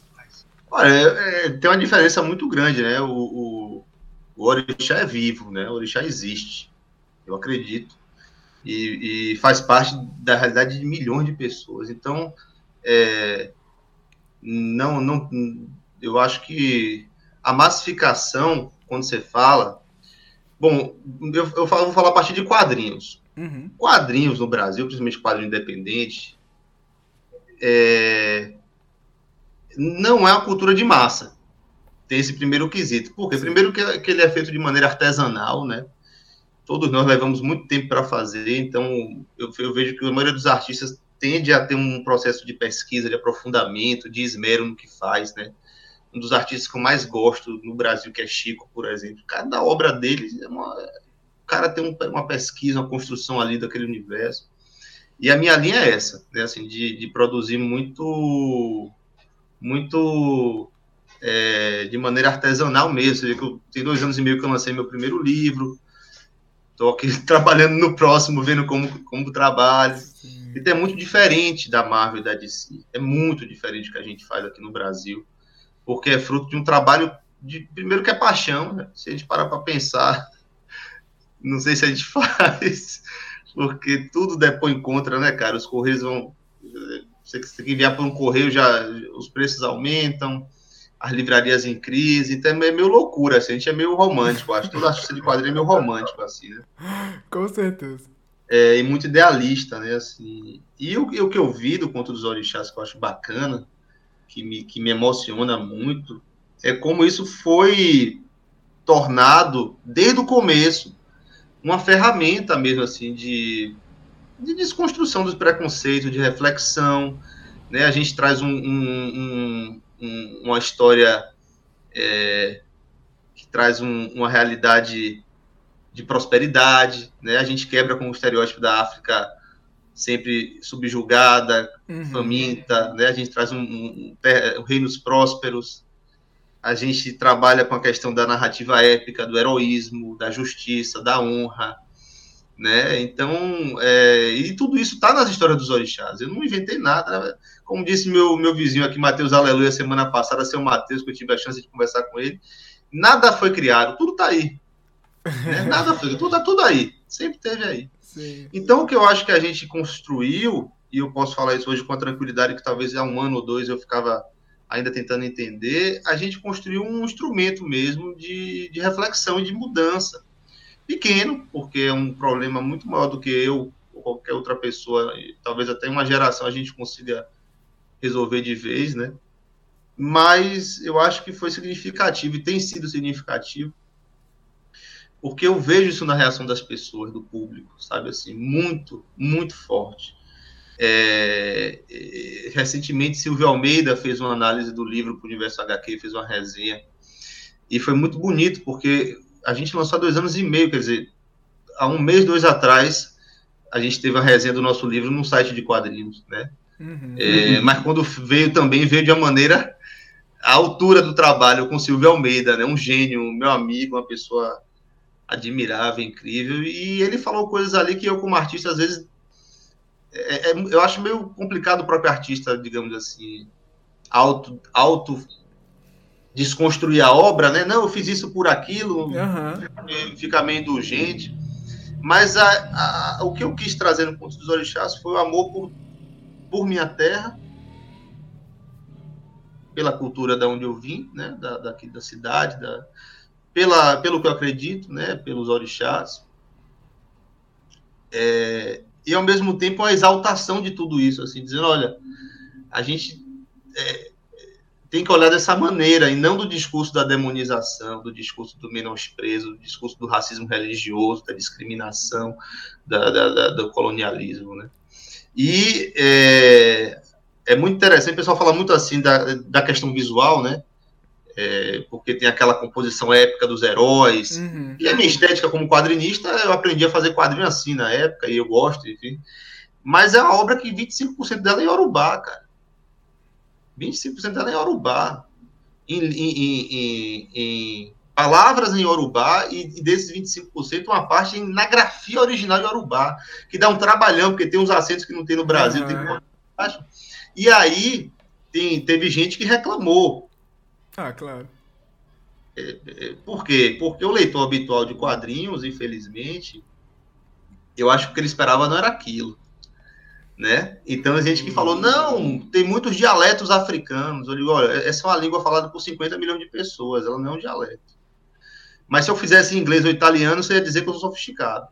C: Olha, é, é, tem uma diferença muito grande, né? O, o, o, orixá é vivo, né? O orixá existe, eu acredito, e, e faz parte da realidade de milhões de pessoas. Então, é, não, não, eu acho que a massificação, quando você fala, bom, eu, eu falo, vou falar a partir de quadrinhos. Uhum. Quadrinhos no Brasil, principalmente quadrinho independente, é... não é uma cultura de massa. Tem esse primeiro quesito. Por quê? Primeiro que, que ele é feito de maneira artesanal, né? Todos nós levamos muito tempo para fazer, então eu, eu vejo que a maioria dos artistas tende a ter um processo de pesquisa, de aprofundamento, de esmero no que faz, né? Um dos artistas que eu mais gosto no Brasil, que é Chico, por exemplo. Cada obra dele é uma, cara tem um, uma pesquisa, uma construção ali daquele universo. E a minha linha é essa, né? Assim, de, de produzir muito, muito é, de maneira artesanal mesmo. Que eu, tem dois anos e meio que eu lancei meu primeiro livro. Estou aqui (laughs) trabalhando no próximo, vendo como, como trabalho. Sim. E é muito diferente da Marvel e da DC. É muito diferente do que a gente faz aqui no Brasil. Porque é fruto de um trabalho de, primeiro que é paixão, né? Se a gente parar para pensar, não sei se a gente (laughs) faz, porque tudo depõe contra, né, cara? Os correios vão. Você tem que enviar por um correio, já os preços aumentam, as livrarias em crise, então é meio loucura, assim, a gente é meio romântico, acho. Toda artista de quadrinho é meio romântico, assim, né?
B: Com certeza.
C: É, e muito idealista, né? Assim, e o, e o que eu vi do Conto dos Orixás, que eu acho bacana, que me, que me emociona muito, é como isso foi tornado, desde o começo, uma ferramenta mesmo assim de, de desconstrução dos preconceitos, de reflexão. Né? A gente traz um, um, um, uma história é, que traz uma realidade de prosperidade. Né? A gente quebra com o estereótipo da África sempre subjugada, uhum. faminta. Né? A gente traz um, reinos prósperos a gente trabalha com a questão da narrativa épica, do heroísmo, da justiça, da honra, né? Então, é, e tudo isso está nas histórias dos orixás. Eu não inventei nada. Como disse meu, meu vizinho aqui, Matheus Aleluia, semana passada, seu Matheus, que eu tive a chance de conversar com ele, nada foi criado, tudo está aí. Né? (laughs) Nada foi, tudo está tudo aí, sempre teve aí. Sim. Então, o que eu acho que a gente construiu, e eu posso falar isso hoje com a tranquilidade, que talvez há um ano ou dois eu ficava ainda tentando entender, a gente construiu um instrumento mesmo de, de reflexão e de mudança. Pequeno, porque é um problema muito maior do que eu ou qualquer outra pessoa, talvez até uma geração a gente consiga resolver de vez, né? Mas eu acho que foi significativo e tem sido significativo, porque eu vejo isso na reação das pessoas, do público, sabe assim, muito, muito forte. É, é, recentemente, Silvio Almeida fez uma análise do livro para o Universo HQ, fez uma resenha. E foi muito bonito, porque a gente lançou há dois anos e meio, quer dizer, há um mês, dois atrás, a gente teve a resenha do nosso livro no site de quadrinhos, né? Uhum. É, mas quando veio também, veio de uma maneira à altura do trabalho com Silvio Almeida, né? Um gênio, meu amigo, uma pessoa admirável, incrível. E ele falou coisas ali que eu, como artista, às vezes é, é, eu acho meio complicado o próprio artista, digamos assim, auto, auto desconstruir a obra, né? Não, eu fiz isso por aquilo, uhum. fica meio indulgente. Mas a, a, o que eu quis trazer no Ponto dos Orixás foi o amor por, por minha terra, pela cultura da onde eu vim, né? Da, daqui da cidade, da, pela, pelo que eu acredito, né? Pelos orixás. É, e ao mesmo tempo a exaltação de tudo isso, assim, dizendo, olha, a gente é, tem que olhar dessa maneira, e não do discurso da demonização, do discurso do menosprezo, do discurso do racismo religioso, da discriminação, da, da, da do colonialismo, né? E é, é muito interessante, o pessoal fala muito assim da, da questão visual, né? É, porque tem aquela composição épica dos heróis. Uhum. E a minha estética como quadrinista, eu aprendi a fazer quadrinho assim na época, e eu gosto, enfim. Mas é uma obra que 25% dela é em Yorubá, cara. 25% dela é em Yorubá. Em, em, em, em, palavras em Yorubá, e, desses 25%, uma parte na grafia original de Yorubá, que dá um trabalhão, porque tem uns acentos que não tem no Brasil, uhum. tem E aí tem, teve gente que reclamou.
B: Ah, claro.
C: É, é, por quê? Porque o leitor habitual de quadrinhos, infelizmente, eu acho que o que ele esperava não era aquilo né? Então a gente que falou, não, tem muitos dialetos africanos. Eu digo, olha, essa é uma língua falada por 50 milhões de pessoas, ela não é um dialeto. Mas se eu fizesse inglês ou italiano, você ia dizer que eu sou sofisticado.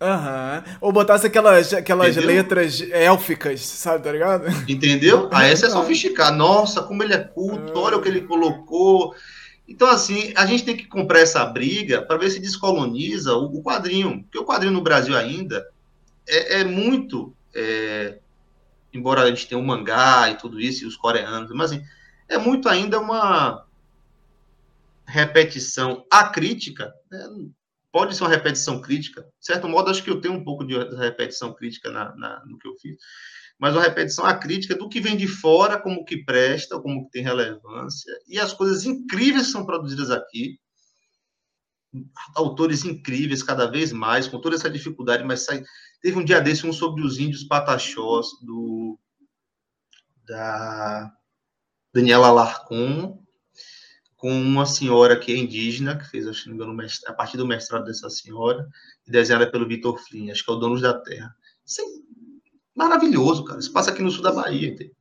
B: Aham. Uhum. Ou botasse aquelas, aquelas letras élficas, sabe, tá ligado?
C: Entendeu? (laughs) Aí esse é sofisticado. Nossa, como ele é culto, olha o que ele colocou. Então, assim, a gente tem que comprar essa briga para ver se descoloniza o, o, quadrinho. Porque o quadrinho no Brasil ainda é, é muito é, embora a gente tenha o mangá e tudo isso, e os coreanos, mas assim, é muito ainda uma repetição acrítica, né? Pode ser uma repetição crítica, de certo modo, acho que eu tenho um pouco de repetição crítica na, na, no que eu fiz, mas uma repetição acrítica do que vem de fora, como que presta, como que tem relevância, e as coisas incríveis que são produzidas aqui, autores incríveis cada vez mais, com toda essa dificuldade, mas sai, Teve um dia desse um sobre os índios pataxós do da Daniela Larcon com uma senhora que é indígena, que fez, acho que engano, a partir do mestrado dessa senhora, desenhada pelo Vitor Flynn, acho que é o Donos da Terra. É maravilhoso, cara. Isso passa aqui no sul da Bahia. Entendeu?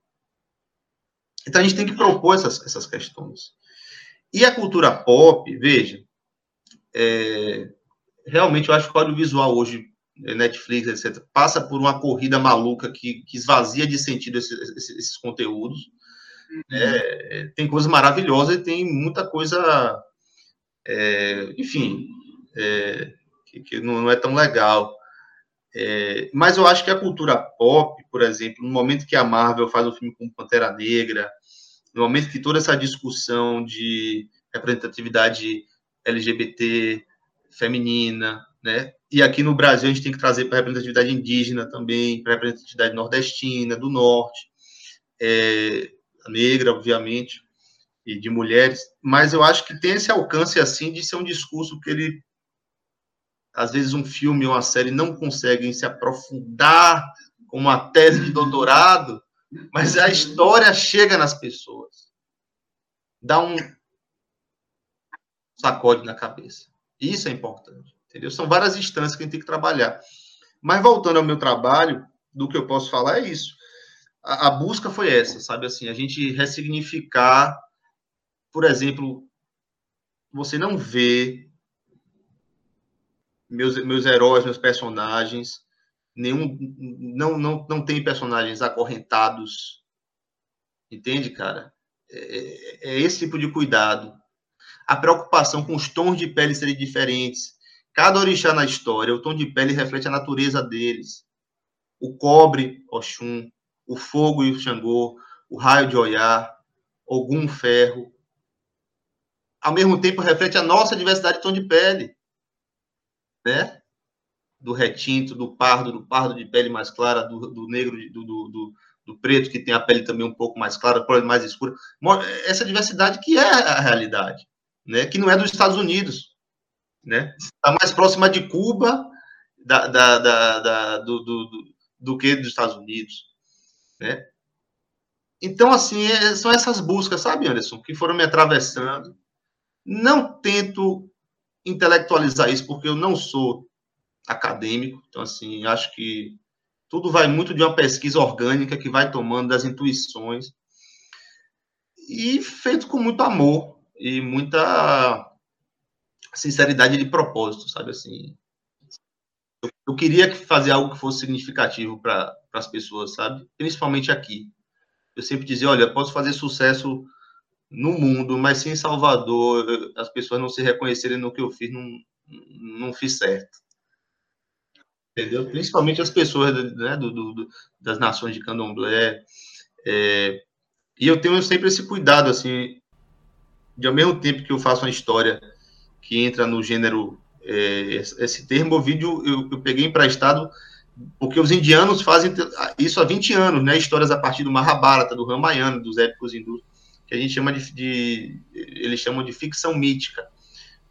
C: Então a gente tem que propor essas, essas questões. E a cultura pop, veja, é, realmente eu acho que o audiovisual hoje Netflix, etc., passa por uma corrida maluca que, que esvazia de sentido esses conteúdos. Uhum. É, tem coisas maravilhosas e tem muita coisa, é, enfim, é, que, que não, é tão legal. É, mas eu acho que a cultura pop, por exemplo, no momento que a Marvel faz um filme com Pantera Negra, no momento que toda essa discussão de representatividade LGBT feminina, né? E aqui no Brasil a gente tem que trazer para a representatividade indígena também, para a representatividade nordestina, do norte, é, negra, obviamente, e de mulheres. Mas eu acho que tem esse alcance assim de ser um discurso que ele, às vezes, um filme ou uma série não conseguem se aprofundar com uma tese de doutorado, mas a história chega nas pessoas, dá um sacode na cabeça. Isso é importante. Entendeu? São várias instâncias que a gente tem que trabalhar. Mas voltando ao meu trabalho, do que eu posso falar é isso. A, a busca foi essa, sabe assim, a gente ressignificar, por exemplo, você não vê meus, meus heróis, meus personagens, nenhum não, não, não tem personagens acorrentados. Entende, cara? É, é, esse tipo de cuidado. A preocupação com os tons de pele serem diferentes. Cada orixá na história, o tom de pele reflete a natureza deles. O cobre, Oxum, o fogo e o Xangô, o raio de Oiá, Ogum Ferro. Ao mesmo tempo, reflete a nossa diversidade de tom de pele. Né? Do retinto, do pardo, do pardo de pele mais clara, do, do negro, do, do, do, preto, que tem a pele também um pouco mais clara, mais escura. Essa diversidade que é a realidade, né? que não é dos Estados Unidos né? Está mais próxima de Cuba da, da, da do, do, do, do, que dos Estados Unidos, né? Então, assim, é, são essas buscas, sabe, Anderson, que foram me atravessando. Não tento intelectualizar isso, porque eu não sou acadêmico, então, assim, acho que tudo vai muito de uma pesquisa orgânica que vai tomando das intuições e feito com muito amor e muita sinceridade de propósito, sabe assim. Eu, eu queria fazer algo que fosse significativo para as pessoas, sabe? Principalmente aqui. Eu sempre dizia, olha, posso fazer sucesso no mundo, mas se em Salvador as pessoas não se reconhecerem no que eu fiz, não, não fiz certo. entendeu? Principalmente as pessoas né, do, do, das nações de candomblé. É, e eu tenho sempre esse cuidado, assim, de ao mesmo tempo que eu faço uma história que entra no gênero, é, esse termo, o vídeo eu, eu peguei emprestado porque os indianos fazem isso há 20 anos, né? Histórias a partir do Mahabharata, do Ramayana, dos épicos hindus, que a gente chama de, de eles chamam de ficção mítica,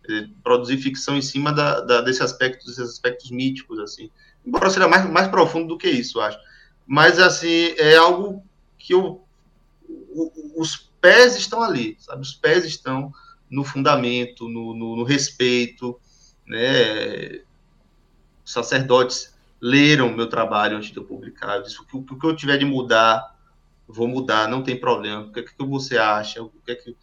C: é, produzir ficção em cima da, da, desse aspecto, desses aspectos míticos, assim. Embora seja mais, mais profundo do que isso, acho. Mas, assim, é algo que eu, o, os pés estão ali, sabe? Os pés estão no fundamento, no, no, no respeito, né? Os sacerdotes leram meu trabalho antes de eu publicar. Eu disse, o que, o que eu tiver de mudar, vou mudar, não tem problema. O que, é que você acha? O que é que...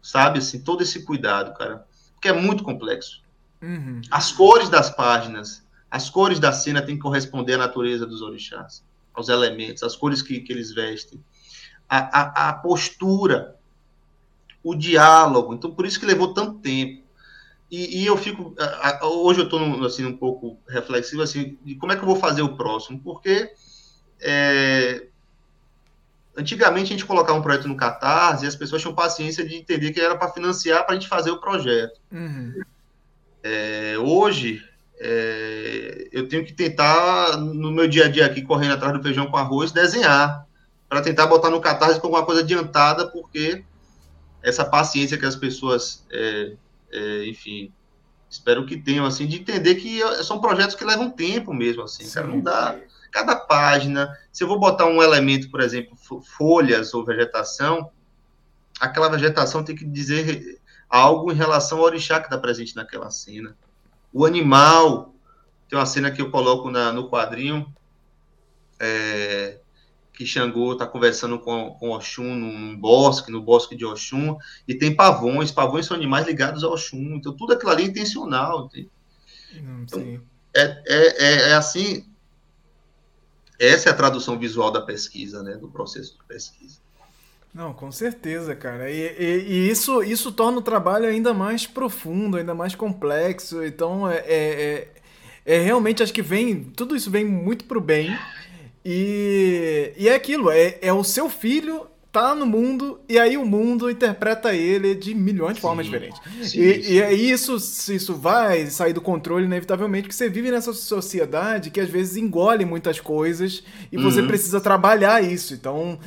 C: Sabe, assim, todo esse cuidado, cara. Porque é muito complexo. Uhum. As cores das páginas, as cores da cena têm que corresponder à natureza dos orixás, aos elementos, as cores que, que eles vestem. A, a, a postura, o diálogo. Então, por isso que levou tanto tempo. E, e eu fico. Hoje eu estou assim, um pouco reflexivo assim, de como é que eu vou fazer o próximo, porque é, antigamente a gente colocava um projeto no Catarse e as pessoas tinham paciência de entender que era para financiar para a gente fazer o projeto. Uhum. É, hoje é, eu tenho que tentar, no meu dia a dia aqui, correndo atrás do feijão com arroz, desenhar, para tentar botar no Catarse com alguma coisa adiantada, porque essa paciência que as pessoas é, é, enfim, espero que tenham, assim, de entender que são projetos que levam tempo mesmo, assim, cara, não dá, cada página, se eu vou botar um elemento, por exemplo, folhas ou vegetação, aquela vegetação tem que dizer algo em relação ao orixá que está presente naquela cena. O animal, tem uma cena que eu coloco na, no quadrinho, é, que Xangô está conversando com, com Oxum num bosque, no bosque de Oxum, e tem pavões, pavões são animais ligados a Oxum, então tudo aquilo ali é intencional. Hum, então, é, é, é, é, assim, essa é a tradução visual da pesquisa, né, do processo de pesquisa.
B: Não, com certeza, cara. E, e, e, isso, isso torna o trabalho ainda mais profundo, ainda mais complexo. Então, é, é, é, é realmente, acho que vem, tudo isso vem muito pro bem. E, e é aquilo, é, é o seu filho tá no mundo e aí o mundo interpreta ele de milhões de sim, formas diferentes. Sim, e, sim. e aí isso, isso vai sair do controle inevitavelmente, porque você vive nessa sociedade que às vezes engole muitas coisas e uhum. você precisa trabalhar isso. Então,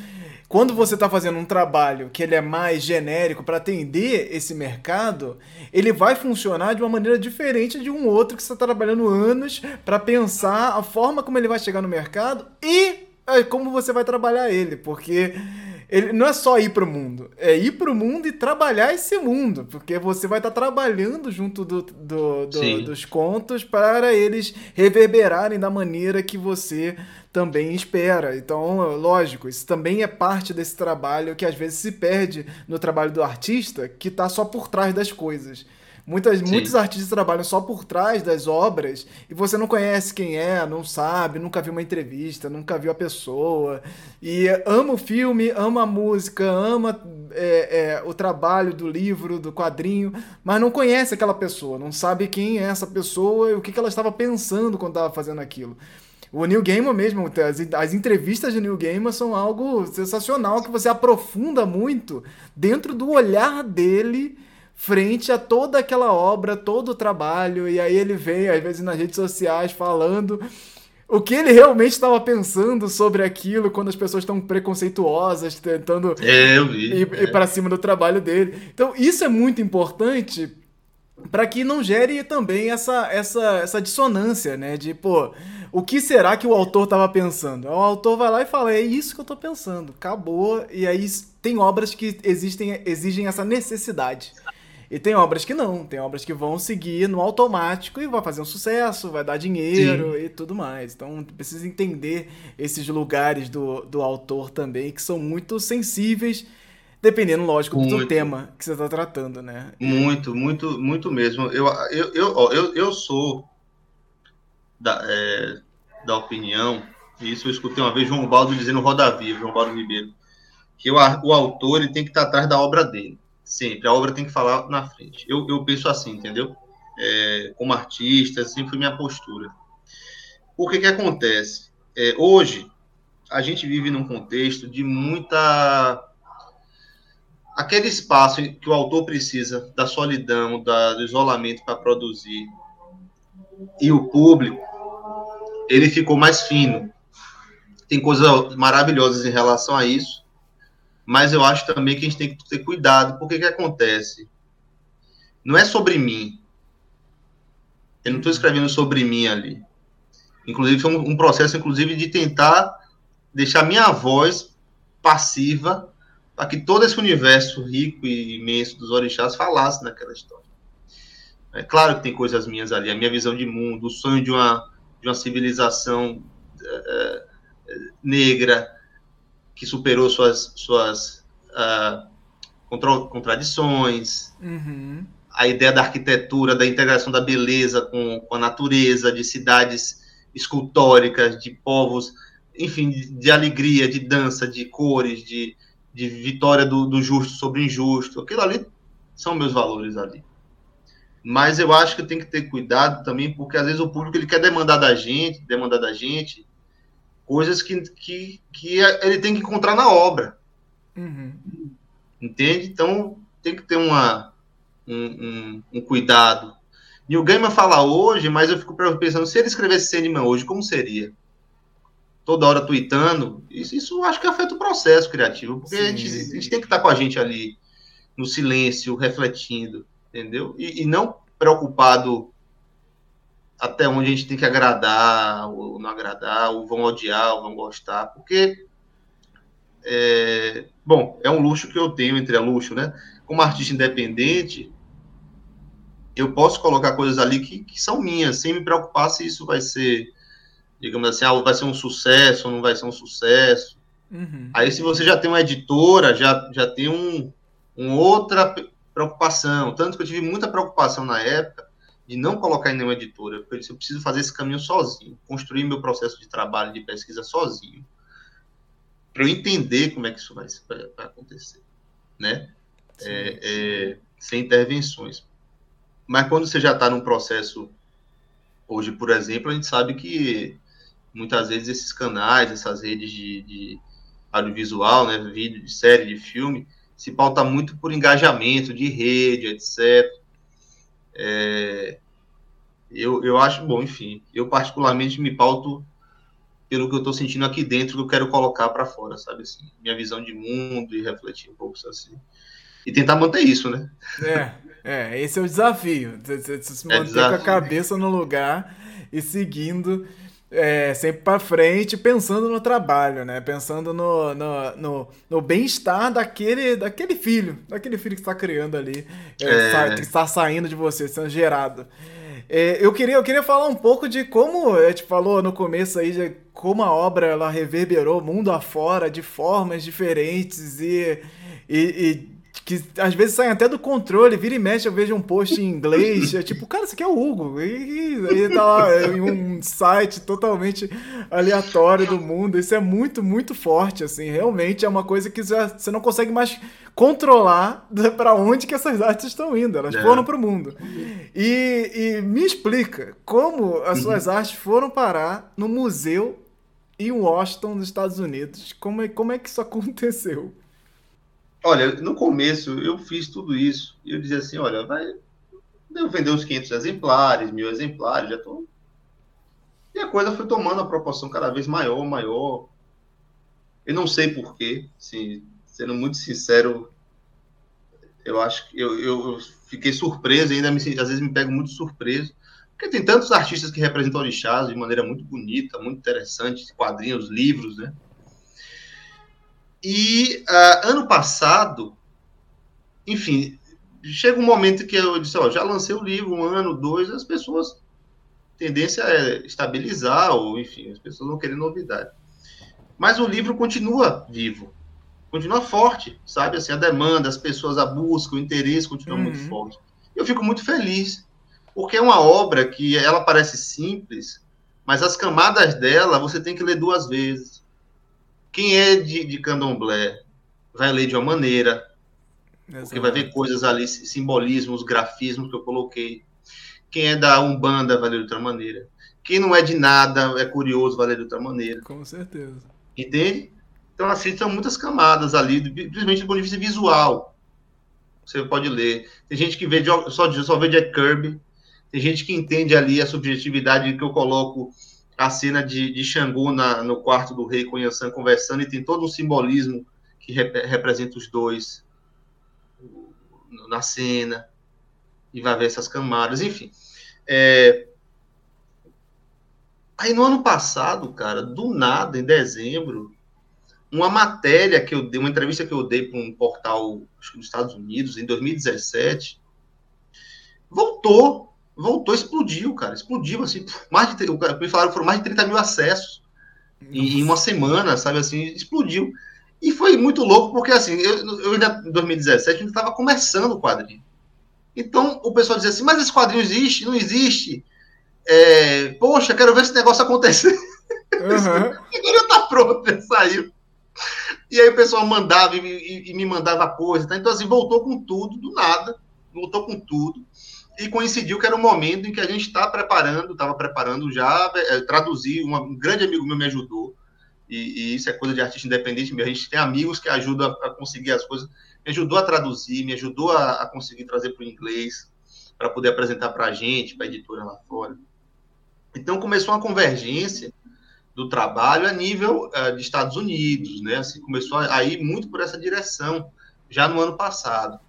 B: quando você está fazendo um trabalho que ele é mais genérico para atender esse mercado, ele vai funcionar de uma maneira diferente de um outro que você está trabalhando anos para pensar a forma como ele vai chegar no mercado e é, como você vai trabalhar ele, porque ele não é só ir para o mundo, é ir para o mundo e trabalhar esse mundo, porque você vai estar tá trabalhando junto do, do, do dos contos para eles reverberarem da maneira que você também espera. Então, lógico, isso também é parte desse trabalho que às vezes se perde no trabalho do artista, que está só por trás das coisas. Muitas, muitos artistas trabalham só por trás das obras e você não conhece quem é, não sabe, nunca viu uma entrevista, nunca viu a pessoa. E ama o filme, ama a música, ama é, é, o trabalho do livro, do quadrinho, mas não conhece aquela pessoa, não sabe quem é essa pessoa e o que, que ela estava pensando quando estava fazendo aquilo. O Neil Gaiman mesmo, as, as entrevistas de Neil Gaiman são algo sensacional que você aprofunda muito dentro do olhar dele frente a toda aquela obra, todo o trabalho, e aí ele vem, às vezes, nas redes sociais falando o que ele realmente estava pensando sobre aquilo quando as pessoas estão preconceituosas, tentando
C: é, ir,
B: ir é. para cima do trabalho dele. Então, isso é muito importante para que não gere também essa, essa, essa dissonância, né? De, pô, o que será que o autor estava pensando? O autor vai lá e fala, é isso que eu estou pensando, acabou. E aí tem obras que existem, exigem essa necessidade. E tem obras que não, tem obras que vão seguir no automático e vai fazer um sucesso, vai dar dinheiro Sim. e tudo mais. Então precisa entender esses lugares do, do autor também, que são muito sensíveis Dependendo, lógico, muito. do tema que você está tratando, né?
C: Muito, muito, muito mesmo. Eu, eu, eu, eu, eu sou da, é, da opinião, e isso eu escutei uma vez João Baldo dizendo Roda Viva, João Baldo Ribeiro, que o, o autor ele tem que estar atrás da obra dele. Sempre. A obra tem que falar na frente. Eu, eu penso assim, entendeu? É, como artista, sempre foi minha postura. O que que acontece? É, hoje, a gente vive num contexto de muita aquele espaço que o autor precisa da solidão, da, do isolamento para produzir, e o público, ele ficou mais fino. Tem coisas maravilhosas em relação a isso, mas eu acho também que a gente tem que ter cuidado, porque que acontece? Não é sobre mim. Eu não estou escrevendo sobre mim ali. Inclusive, foi um, um processo, inclusive, de tentar deixar minha voz passiva para que todo esse universo rico e imenso dos orixás falasse naquela história. É claro que tem coisas minhas ali, a minha visão de mundo, o sonho de uma, de uma civilização é, negra que superou suas, suas uh, contra, contradições, uhum. a ideia da arquitetura, da integração da beleza com, com a natureza, de cidades escultóricas, de povos, enfim, de, de alegria, de dança, de cores, de, de vitória do, do justo sobre o injusto. Aquilo ali são meus valores ali. Mas eu acho que tem que ter cuidado também, porque às vezes o público ele quer demandar da gente, demandar da gente coisas que, que, que ele tem que encontrar na obra. Uhum. Entende? Então tem que ter uma, um, um, um cuidado. E o Gaiman fala hoje, mas eu fico pensando, se ele escrevesse Sandman hoje, como seria? toda hora tweetando, isso, isso acho que afeta o processo criativo, porque a gente, a gente, tem que estar com a gente ali no silêncio, refletindo, entendeu? E, e, não preocupado até onde a gente tem que agradar ou não agradar, ou vão odiar ou vão gostar, porque é, bom, é um luxo que eu tenho entre a luxo, né? Como artista independente, eu posso colocar coisas ali que, que são minhas, sem me preocupar se isso vai ser digamos assim, ah, vai ser um sucesso ou não vai ser um sucesso. Uhum. Aí, se você já tem uma editora, já, já tem um, um outra preocupação. Tanto que eu tive muita preocupação na época de não colocar em nenhuma editora, porque eu disse, eu preciso fazer esse caminho sozinho, construir meu processo de trabalho, de pesquisa sozinho, para eu entender como é que isso vai, vai acontecer, né? É, é, sem intervenções. Mas quando você já está num processo, hoje, por exemplo, a gente sabe que muitas vezes esses canais, essas redes de, de audiovisual, né, vídeo, de série, de filme, se pauta muito por engajamento de rede, etc. É, eu, eu acho, bom, enfim, eu particularmente me pauto pelo que eu estou sentindo aqui dentro, que eu quero colocar para fora, sabe assim, minha visão de mundo e refletir um pouco assim. E tentar manter isso, né?
B: É, é esse é o desafio. Se manter é desafio. com a cabeça no lugar e seguindo é, sempre para frente, pensando no trabalho, né? Pensando no, no, no, no bem-estar daquele, daquele filho, daquele filho que está criando ali, é, é. que está saindo de você, sendo gerado. É, eu, queria, eu queria falar um pouco de como, a gente falou no começo aí, de como a obra ela reverberou mundo afora de formas diferentes e, e, e que às vezes saem até do controle, vira e mexe, eu vejo um post em inglês, é tipo, cara, isso aqui é o Hugo, e, e tá lá em um site totalmente aleatório do mundo, isso é muito, muito forte, assim, realmente é uma coisa que já, você não consegue mais controlar para onde que essas artes estão indo, elas é. foram para o mundo. E, e, me explica como as suas uhum. artes foram parar no museu em Washington, nos Estados Unidos, como é, como é que isso aconteceu?
C: Olha, no começo eu fiz tudo isso e eu dizia assim, olha, vai vender uns 500 exemplares, mil exemplares, já tô... E a coisa foi tomando a proporção cada vez maior, maior. Eu não sei porquê, assim, sendo muito sincero, eu acho que eu, eu fiquei surpreso, ainda me, às vezes me pego muito surpreso, porque tem tantos artistas que representam orixás de maneira muito bonita, muito interessante, quadrinhos, livros, né? E uh, ano passado, enfim, chega um momento que eu disse, ó, já lancei o livro, um ano, dois, as pessoas, tendência é estabilizar, ou enfim, as pessoas não querem novidade. Mas o livro continua vivo, continua forte, sabe? Assim, a demanda, as pessoas a busca, o interesse continua uhum. muito forte. Eu fico muito feliz, porque é uma obra que ela parece simples, mas as camadas dela você tem que ler duas vezes. Quem é de, de candomblé vai ler de uma maneira, porque vai ver coisas ali, simbolismos, grafismos que eu coloquei. Quem é da Umbanda vai ler de outra maneira. Quem não é de nada é curioso, vai ler de outra maneira.
B: Com certeza.
C: Entende? Então, assim, são muitas camadas ali, principalmente do ponto de vista visual. Você pode ler. Tem gente que vê de, só, só vê Jack Kirby. Tem gente que entende ali a subjetividade que eu coloco a cena de, de Xangô na, no quarto do rei com Yansan conversando e tem todo um simbolismo que rep, representa os dois na cena e vai ver essas camadas, enfim. É... Aí no ano passado, cara, do nada, em dezembro, uma matéria que eu dei, uma entrevista que eu dei para um portal acho que dos Estados Unidos em 2017, voltou, voltou, explodiu, cara, explodiu assim, mais de, me falaram que foram mais de 30 mil acessos em, em uma semana, sabe assim, explodiu. E foi muito louco, porque assim, eu, eu ainda em 2017 ainda estava começando o quadrinho. Então o pessoal dizia assim, mas esse quadrinho existe? Não existe? É, Poxa, quero ver esse negócio acontecer. Uhum. (laughs) Agora tá pronto, já saiu. E aí o pessoal mandava e, e, e, me mandava coisa. Tá? Então, assim, voltou com tudo, do nada, voltou com tudo. E coincidiu que era o momento em que a gente está preparando, estava preparando já, é, traduzir, uma, um grande amigo meu me ajudou e, e, isso é coisa de artista independente mesmo. A gente tem amigos que ajudam a, a conseguir as coisas. Me ajudou a traduzir, me ajudou a, a conseguir trazer para o inglês, para poder apresentar para a gente, para a editora lá fora. Então começou uma convergência do trabalho a nível uh, de Estados Unidos, né? Assim, começou a, a ir muito por essa direção já no ano passado.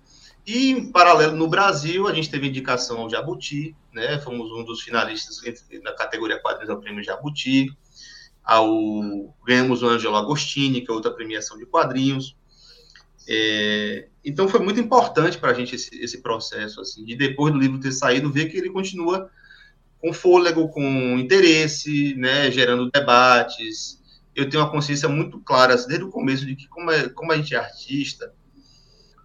C: E, em paralelo, no Brasil, a gente teve indicação ao Jabuti, né? Fomos um dos finalistas na categoria quadrinhos ao prêmio Jabuti ao ganhamos o Angelo Agostini, que é outra premiação de quadrinhos. É, então foi muito importante para a gente esse, esse, processo, assim, de depois do livro ter saído, ver que ele continua com fôlego, com interesse, né, gerando debates. Eu tenho uma consciência muito clara, assim, desde o começo, de que como, é, como a gente é artista,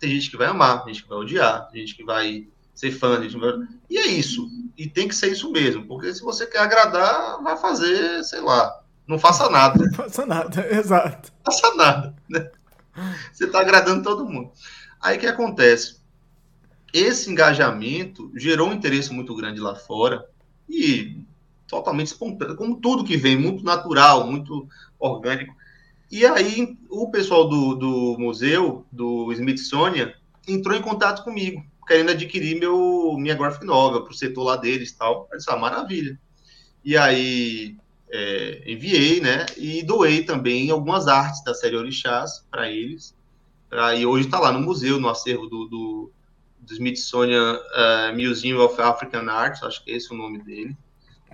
C: tem gente que vai amar, tem gente que vai odiar, tem gente que vai ser fã, vai... e é isso. E tem que ser isso mesmo, porque se você quer agradar, vai fazer, sei lá, não faça nada.
B: Não faça nada, (laughs) exato.
C: Não faça nada. Né? Você está agradando todo mundo. Aí o que acontece? Esse engajamento gerou um interesse muito grande lá fora e totalmente espontâneo, como tudo que vem, muito natural, muito orgânico. E aí o pessoal do, do museu, do Smithsonian, entrou em contato comigo, querendo adquirir meu, minha graphic novel para o setor lá deles tal. Eu disse, ah, maravilha. E aí é, enviei, né? E doei também algumas artes da série Orixás para eles. Pra, e hoje está lá no museu, no acervo do, do, do Smithsonian uh, Museum of African Arts, acho que é esse o nome dele.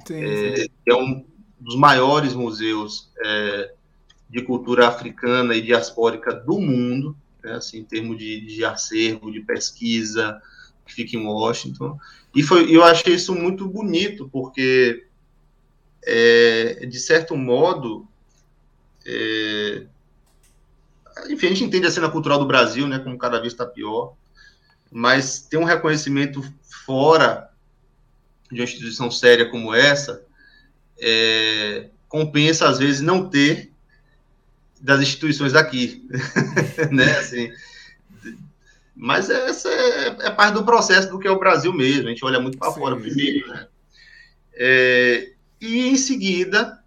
C: Sim, é, sim. é um dos maiores museus é, de cultura africana e diaspórica do mundo, né, assim, em termos de, de acervo, de pesquisa, que fica em Washington. E foi, eu achei isso muito bonito, porque é, de certo modo, é, enfim, a gente entende a cena cultural do Brasil, né, como cada vez está pior, mas ter um reconhecimento fora de uma instituição séria como essa, é, compensa, às vezes, não ter das instituições daqui, (laughs) né, assim, mas essa é, é, parte do processo do que é o Brasil mesmo, a gente olha muito para fora primeiro, né, é, e em seguida,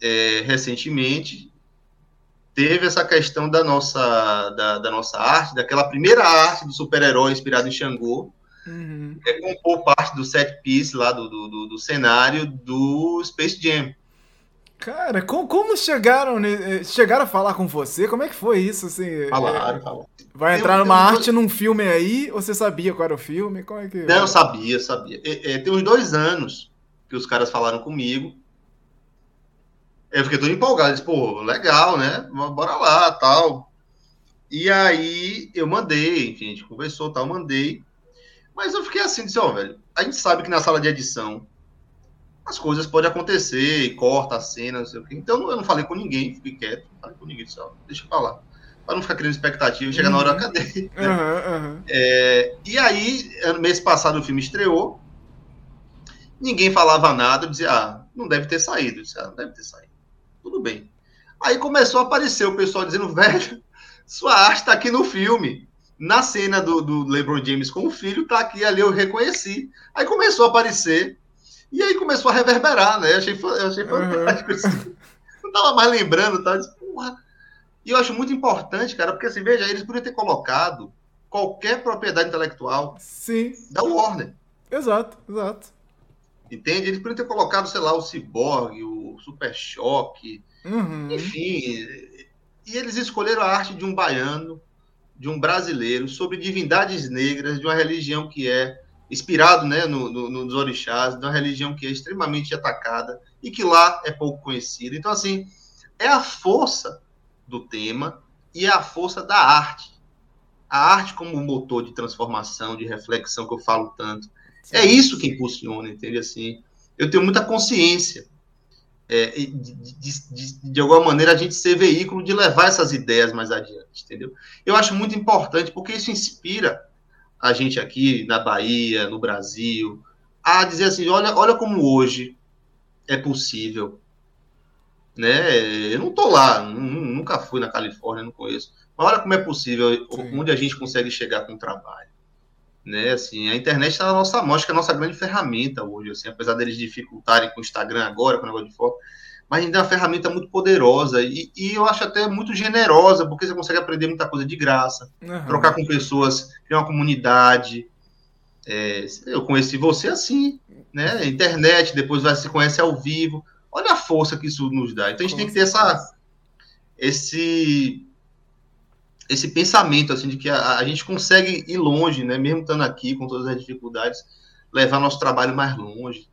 C: é, recentemente, teve essa questão da nossa, da, da, nossa arte, daquela primeira arte do super-herói inspirado em Xangô, uhum. é compor parte do set piece lá do, do, do, cenário do Space Jam.
B: Cara, como, como chegaram, eh, chegaram a falar com você? Como é que foi isso? Assim,
C: falaram, é, falaram.
B: Vai entrar numa arte num filme aí? Ou você sabia qual era o filme? Como é que...
C: Não, sabia, sabia. É, é, tem uns dois anos que os caras falaram comigo. Eu fiquei todo empolgado, disse, pô, legal, né? Bora lá, tal. E aí eu mandei, enfim, a gente conversou, tal, mandei. Mas eu fiquei assim, disse, ó, oh, velho, a gente sabe que na sala de edição as coisas podem acontecer, e corta a cena, não sei o quê. Então eu não falei com ninguém, fiquei quieto, não falei com ninguém, disse, ó, deixa eu falar. Para não ficar criando expectativa uhum. na hora, cadê? Né? Uhum, uhum. É, e aí, mês passado o filme estreou, Ninguém falava nada, eu dizia, ah, não deve ter saído. Eu dizia, ah, não deve ter saído. Tudo bem. Aí começou a aparecer o pessoal dizendo, (laughs) velho, sua arte está aqui no filme. Na cena do, do LeBron James com o filho, tá aqui ali, eu reconheci. Aí começou a aparecer E aí começou a reverberar, né? Eu achei, eu achei fantástico. Uhum. Assim. Não tava mais lembrando, tá? Disse, porra. E eu acho muito importante, cara, porque assim, veja, eles podiam ter colocado qualquer propriedade intelectual
B: Sim.
C: da Warner.
B: Exato, exato.
C: Entende? Eles podiam ter colocado, sei lá, o Cyborg, o Super Choque, uhum. enfim. E eles escolheram a arte de um baiano, de um brasileiro, sobre divindades negras, de uma religião que é inspirado né, no, no, nos orixás, de uma religião que é extremamente atacada e que lá é pouco conhecida. Então, assim, é a força do tema e é a força da arte. A arte como motor de transformação, de reflexão que eu falo tanto. Sim. É isso que impulsiona, entende? Assim, eu tenho muita consciência é, de, de, de, de, alguma maneira, a gente ser veículo de levar essas ideias mais adiante, entendeu? Eu acho muito importante, porque isso inspira a gente aqui na Bahia, no Brasil, a dizer assim, olha, olha como hoje é possível, né? Eu não tô lá, nunca fui na Califórnia, não conheço, mas olha como é possível, Sim. onde a gente consegue chegar com o trabalho né? Assim, a internet está na nossa mão, acho que é a nossa grande ferramenta hoje, assim, apesar deles dificultarem com o Instagram agora, com o negócio de foto, mas ainda é uma ferramenta muito poderosa e, e, eu acho até muito generosa, porque você consegue aprender muita coisa de graça, uhum. trocar com pessoas, criar uma comunidade. É, eu conheci você assim, né? Internet, depois vai se conhece ao vivo. Olha a força que isso nos dá. Então a gente com tem que ter essa, esse esse pensamento assim de que a, a, gente consegue ir longe, né? Mesmo estando aqui com todas as dificuldades, levar nosso trabalho mais longe.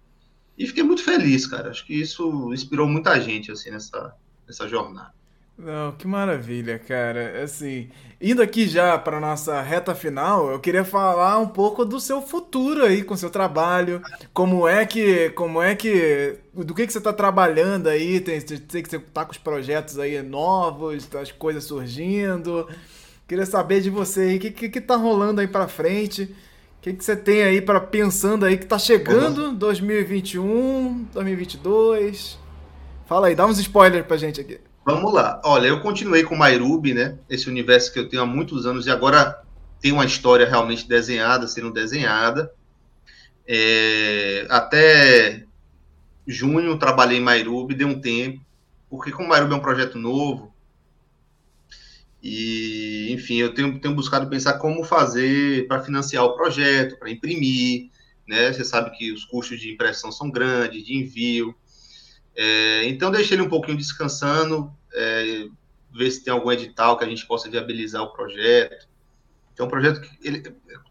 C: E fiquei muito feliz, cara. Acho que isso inspirou muita gente assim nessa nessa jornada.
B: Não, que maravilha, cara. Assim, indo aqui já para nossa reta final, eu queria falar um pouco do seu futuro aí com seu trabalho. Como é que, como é que, do que que você está trabalhando aí? Tem, sei que você tá com os projetos aí novos, as coisas surgindo. Queria saber de você aí, o que, que que tá rolando aí para frente? O que, que você tem aí para pensando aí que tá chegando uhum. 2021, 2022? Fala aí, dá uns spoilers pra gente aqui.
C: Vamos lá. Olha, eu continuei com Mairubi, né? Esse universo que eu tenho há muitos anos e agora tem uma história realmente desenhada, sendo desenhada. É, até junho trabalhei em Mairubi, deu um tempo, porque como Mairubi é um projeto novo, e enfim, eu tenho, tenho buscado pensar como fazer para financiar o projeto, para imprimir, né? Você sabe que os custos de impressão são grandes, de envio. É, então deixei ele um pouquinho descansando, é, ver se tem algum edital que a gente possa viabilizar o projeto. Então, um projeto que ele,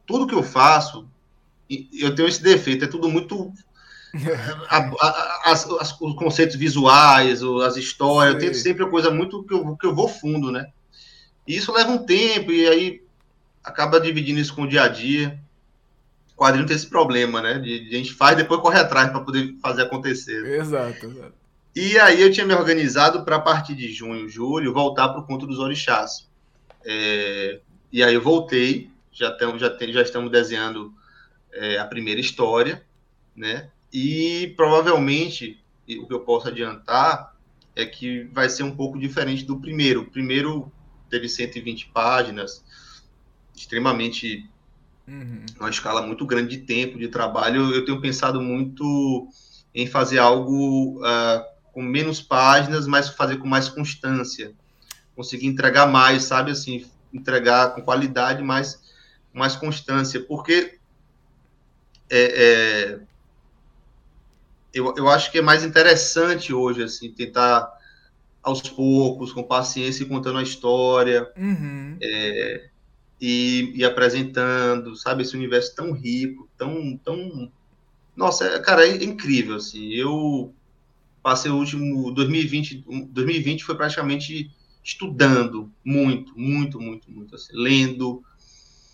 C: tudo que eu faço, eu tenho esse defeito, é tudo muito (laughs) a, a, as, os conceitos visuais, as histórias, eu tento sempre a coisa muito que eu, que eu vou fundo, né? E isso leva um tempo, e aí acaba dividindo isso com o dia a dia. O quadrinho tem esse problema, né? De, de a gente faz e depois corre atrás para poder fazer acontecer.
B: Exato, exato.
C: E aí eu tinha me organizado para a partir de junho, julho, voltar para o Conto dos Orixás. É, e aí eu voltei, já, tamo, já, tem, já estamos desenhando é, a primeira história, né? E provavelmente, o que eu posso adiantar é que vai ser um pouco diferente do primeiro. O primeiro teve 120 páginas, extremamente. Uhum. uma escala muito grande de tempo, de trabalho. Eu tenho pensado muito em fazer algo uh, com menos páginas, mas fazer com mais constância. Conseguir entregar mais, sabe? Assim, entregar com qualidade, mas com mais constância. Porque é, é, eu, eu acho que é mais interessante hoje, assim, tentar aos poucos, com paciência, contando a história. Uhum. É, e, e, apresentando, sabe, esse universo tão rico, tão, tão, nossa, é, cara, é incrível, assim, eu passei o último 2020, 2020 foi praticamente estudando muito, muito, muito, muito, assim, lendo,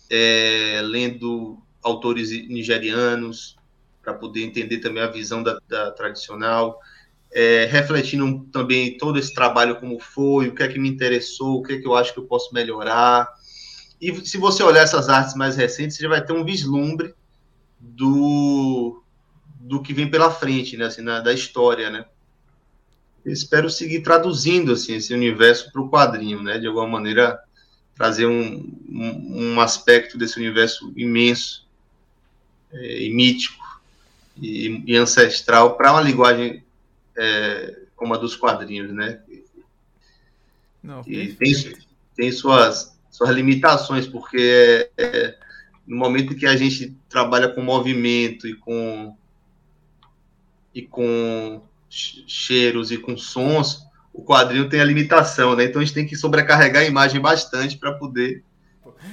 C: é, lendo autores nigerianos para poder entender também a visão da, da tradicional, é, refletindo também todo esse trabalho como foi, o que é que me interessou, o que é que eu acho que eu posso melhorar. E se você olhar essas artes mais recentes, você já vai ter um vislumbre do, do que vem pela frente, né, assim, na, da história, né? espero seguir traduzindo assim esse universo para o quadrinho, né? De alguma maneira trazer um, um, um aspecto desse universo imenso é, e mítico e, e ancestral para uma linguagem é, como a dos quadrinhos, né? Não, e tem, tem suas, suas limitações, porque é, é, no momento que a gente trabalha com movimento e com e com cheiros e com sons, o quadrinho tem a limitação, né? Então a gente tem que sobrecarregar a imagem bastante para poder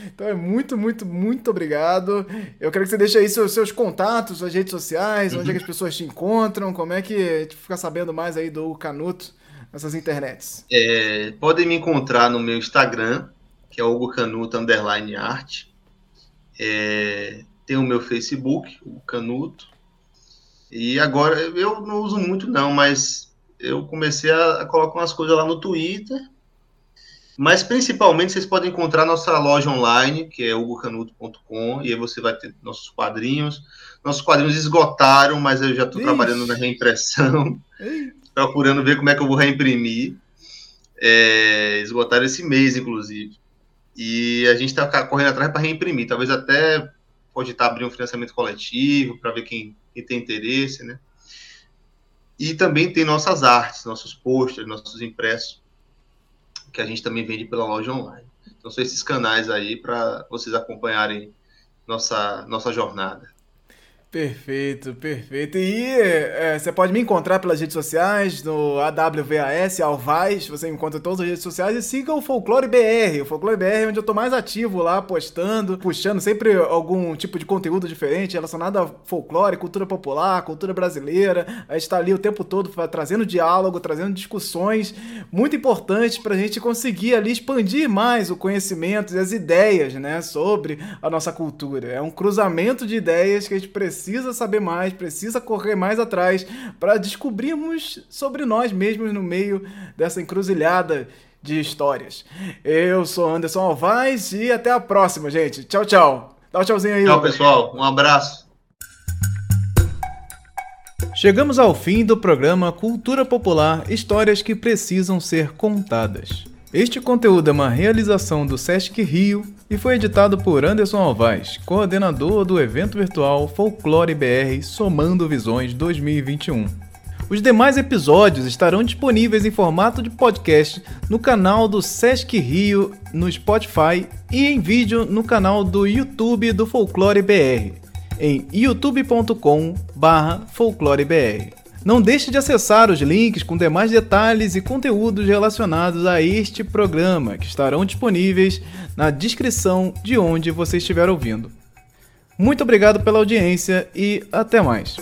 B: então é muito, muito, muito obrigado. Eu quero que você deixe aí seus, seus contatos, suas redes sociais, onde é que as pessoas te encontram, como é que a gente fica sabendo mais aí do Canuto nessas internets.
C: É, podem me encontrar no meu Instagram, que é Hugo Canuto Underline Art. É, tem o meu Facebook, o Canuto. E agora eu não uso muito não, mas eu comecei a, a colocar umas coisas lá no Twitter mas principalmente vocês podem encontrar nossa loja online, que é hugocanuto.com, e aí você vai ter nossos quadrinhos. Nossos quadrinhos esgotaram, mas eu já estou trabalhando na reimpressão, (laughs) procurando ver como é que eu vou reimprimir. É, esgotaram esse mês, inclusive. E a gente está correndo atrás para reimprimir. Talvez até pode estar tá abrindo um financiamento coletivo para ver quem, quem tem interesse, né? E também tem nossas artes, nossos posters, nossos impressos que a gente também vende pela loja online. Então são esses canais aí para vocês acompanharem nossa, nossa jornada.
B: Perfeito, perfeito. E é, você pode me encontrar pelas redes sociais, no AWVAS, Alvaz, você encontra todas as redes sociais e siga o Folclore BR. O Folclore BR é onde eu tô mais ativo lá, postando, puxando sempre algum tipo de conteúdo diferente relacionado a folclore, cultura popular, cultura brasileira. A gente tá ali o tempo todo trazendo diálogo, trazendo discussões muito importantes pra gente conseguir ali expandir mais o conhecimento e as ideias, né, sobre a nossa cultura. É um cruzamento de ideias que a gente precisa precisa saber mais, precisa correr mais atrás para descobrirmos sobre nós mesmos no meio dessa encruzilhada de histórias. Eu sou Anderson Alvaz e até a próxima, gente. Tchau, tchau. Dá um tchauzinho aí.
C: Tchau, pessoal. Um abraço.
B: Chegamos ao fim do programa Cultura Popular Histórias que Precisam Ser Contadas. Este conteúdo é uma realização do Sesc Rio e foi editado por Anderson Alvaz, coordenador do evento virtual Folclore BR Somando Visões 2021. Os demais episódios estarão disponíveis em formato de podcast no canal do Sesc Rio no Spotify e em vídeo no canal do YouTube do Folclore BR, em youtube.com/folclorebr. Não deixe de acessar os links com demais detalhes e conteúdos relacionados a este programa, que estarão disponíveis na descrição de onde você estiver ouvindo. Muito obrigado pela audiência e até mais.